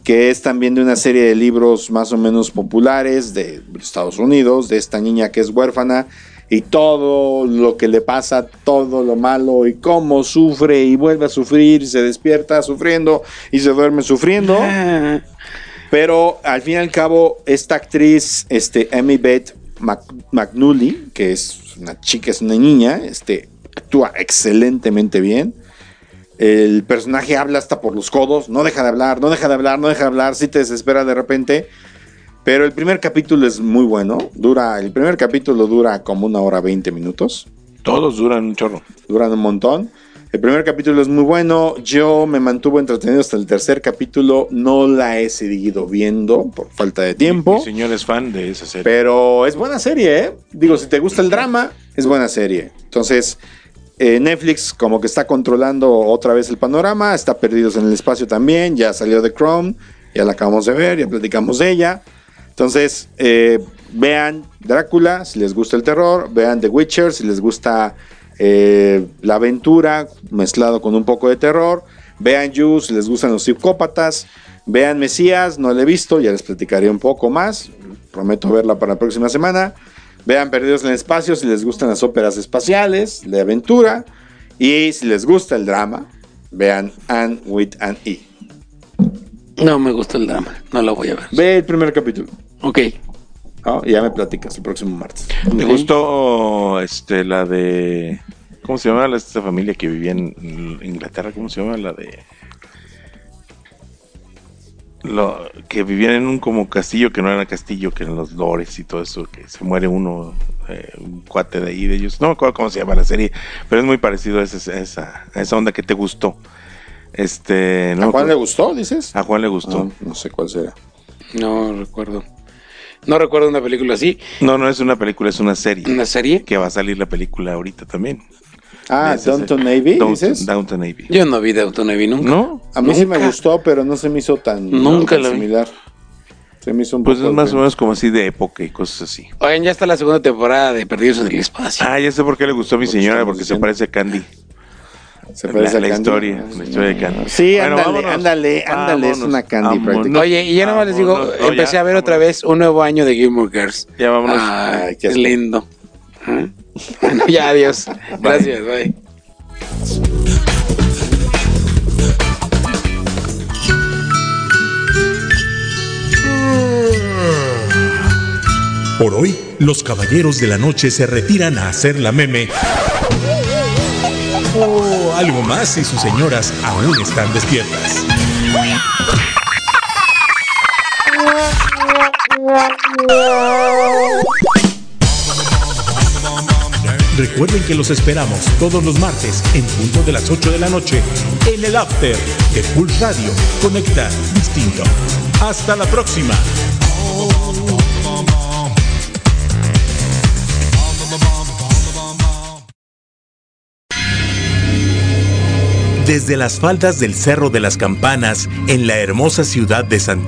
que es también de una serie de libros más o menos populares de Estados Unidos, de esta niña que es huérfana y todo lo que le pasa, todo lo malo y cómo sufre y vuelve a sufrir y se despierta sufriendo y se duerme sufriendo. Pero al fin y al cabo, esta actriz, este, Emmy Beth McNully, que es una chica, es una niña, este, actúa excelentemente bien. El personaje habla hasta por los codos, no deja de hablar, no deja de hablar, no deja de hablar, si te desespera de repente. Pero el primer capítulo es muy bueno. Dura, el primer capítulo dura como una hora 20 minutos. Todos duran un chorro. Duran un montón. El primer capítulo es muy bueno. Yo me mantuve entretenido hasta el tercer capítulo. No la he seguido viendo por falta de tiempo. Mi señor es fan de esa serie. Pero es buena serie, ¿eh? Digo, si te gusta el drama, es buena serie. Entonces, eh, Netflix como que está controlando otra vez el panorama, está Perdidos en el Espacio también, ya salió de Chrome, ya la acabamos de ver, ya platicamos de ella. Entonces, eh, vean Drácula si les gusta el terror, vean The Witcher si les gusta eh, la aventura mezclado con un poco de terror, vean You si les gustan los psicópatas, vean Mesías, no la he visto, ya les platicaré un poco más, prometo verla para la próxima semana. Vean Perdidos en el Espacio si les gustan las óperas espaciales, de aventura. Y si les gusta el drama, vean Anne with an E. No me gusta el drama, no lo voy a ver. Ve el primer capítulo. Ok. y ya me platicas el próximo martes. ¿Te gustó este, la de. ¿Cómo se llama esta familia que vivía en Inglaterra? ¿Cómo se llama la de.? Lo, que vivían en un como castillo que no era castillo, que eran los lores y todo eso, que se muere uno, eh, un cuate de ahí de ellos. No me acuerdo cómo se llama la serie, pero es muy parecido a esa, esa, onda que te gustó. Este, ¿A Juan le gustó, dices? A Juan le gustó. Ah, no sé cuál será. No recuerdo. No recuerdo una película así. No, no es una película, es una serie. ¿Una serie? Que va a salir la película ahorita también. Ah, Downton Navy, dices? Downton Navy. Yo no vi Downton Navy nunca. ¿No? A mí sí me gustó, pero no se me hizo tan, nunca similar. Se me hizo un pues es más o menos como así de época y cosas así. Oigan, ya está la segunda temporada de Perdidos en el Espacio. Ah, ya sé por qué le gustó a mi señora, porque se parece a Candy. Se parece a la historia, la historia de Candy. Sí, ándale, ándale, ándale, es una Candy prácticamente. Oye, y ya nomás les digo, empecé a ver otra vez un nuevo año de Gilmore Girls. Ya vámonos. Ay, qué lindo. Bueno, ya, adiós. Gracias, bye. Por hoy, los caballeros de la noche se retiran a hacer la meme. O algo más si sus señoras aún están despiertas. Recuerden que los esperamos todos los martes en punto de las 8 de la noche en el After de Pulse Radio. Conecta distinto. Hasta la próxima. Desde las faldas del Cerro de las Campanas, en la hermosa ciudad de Santiago,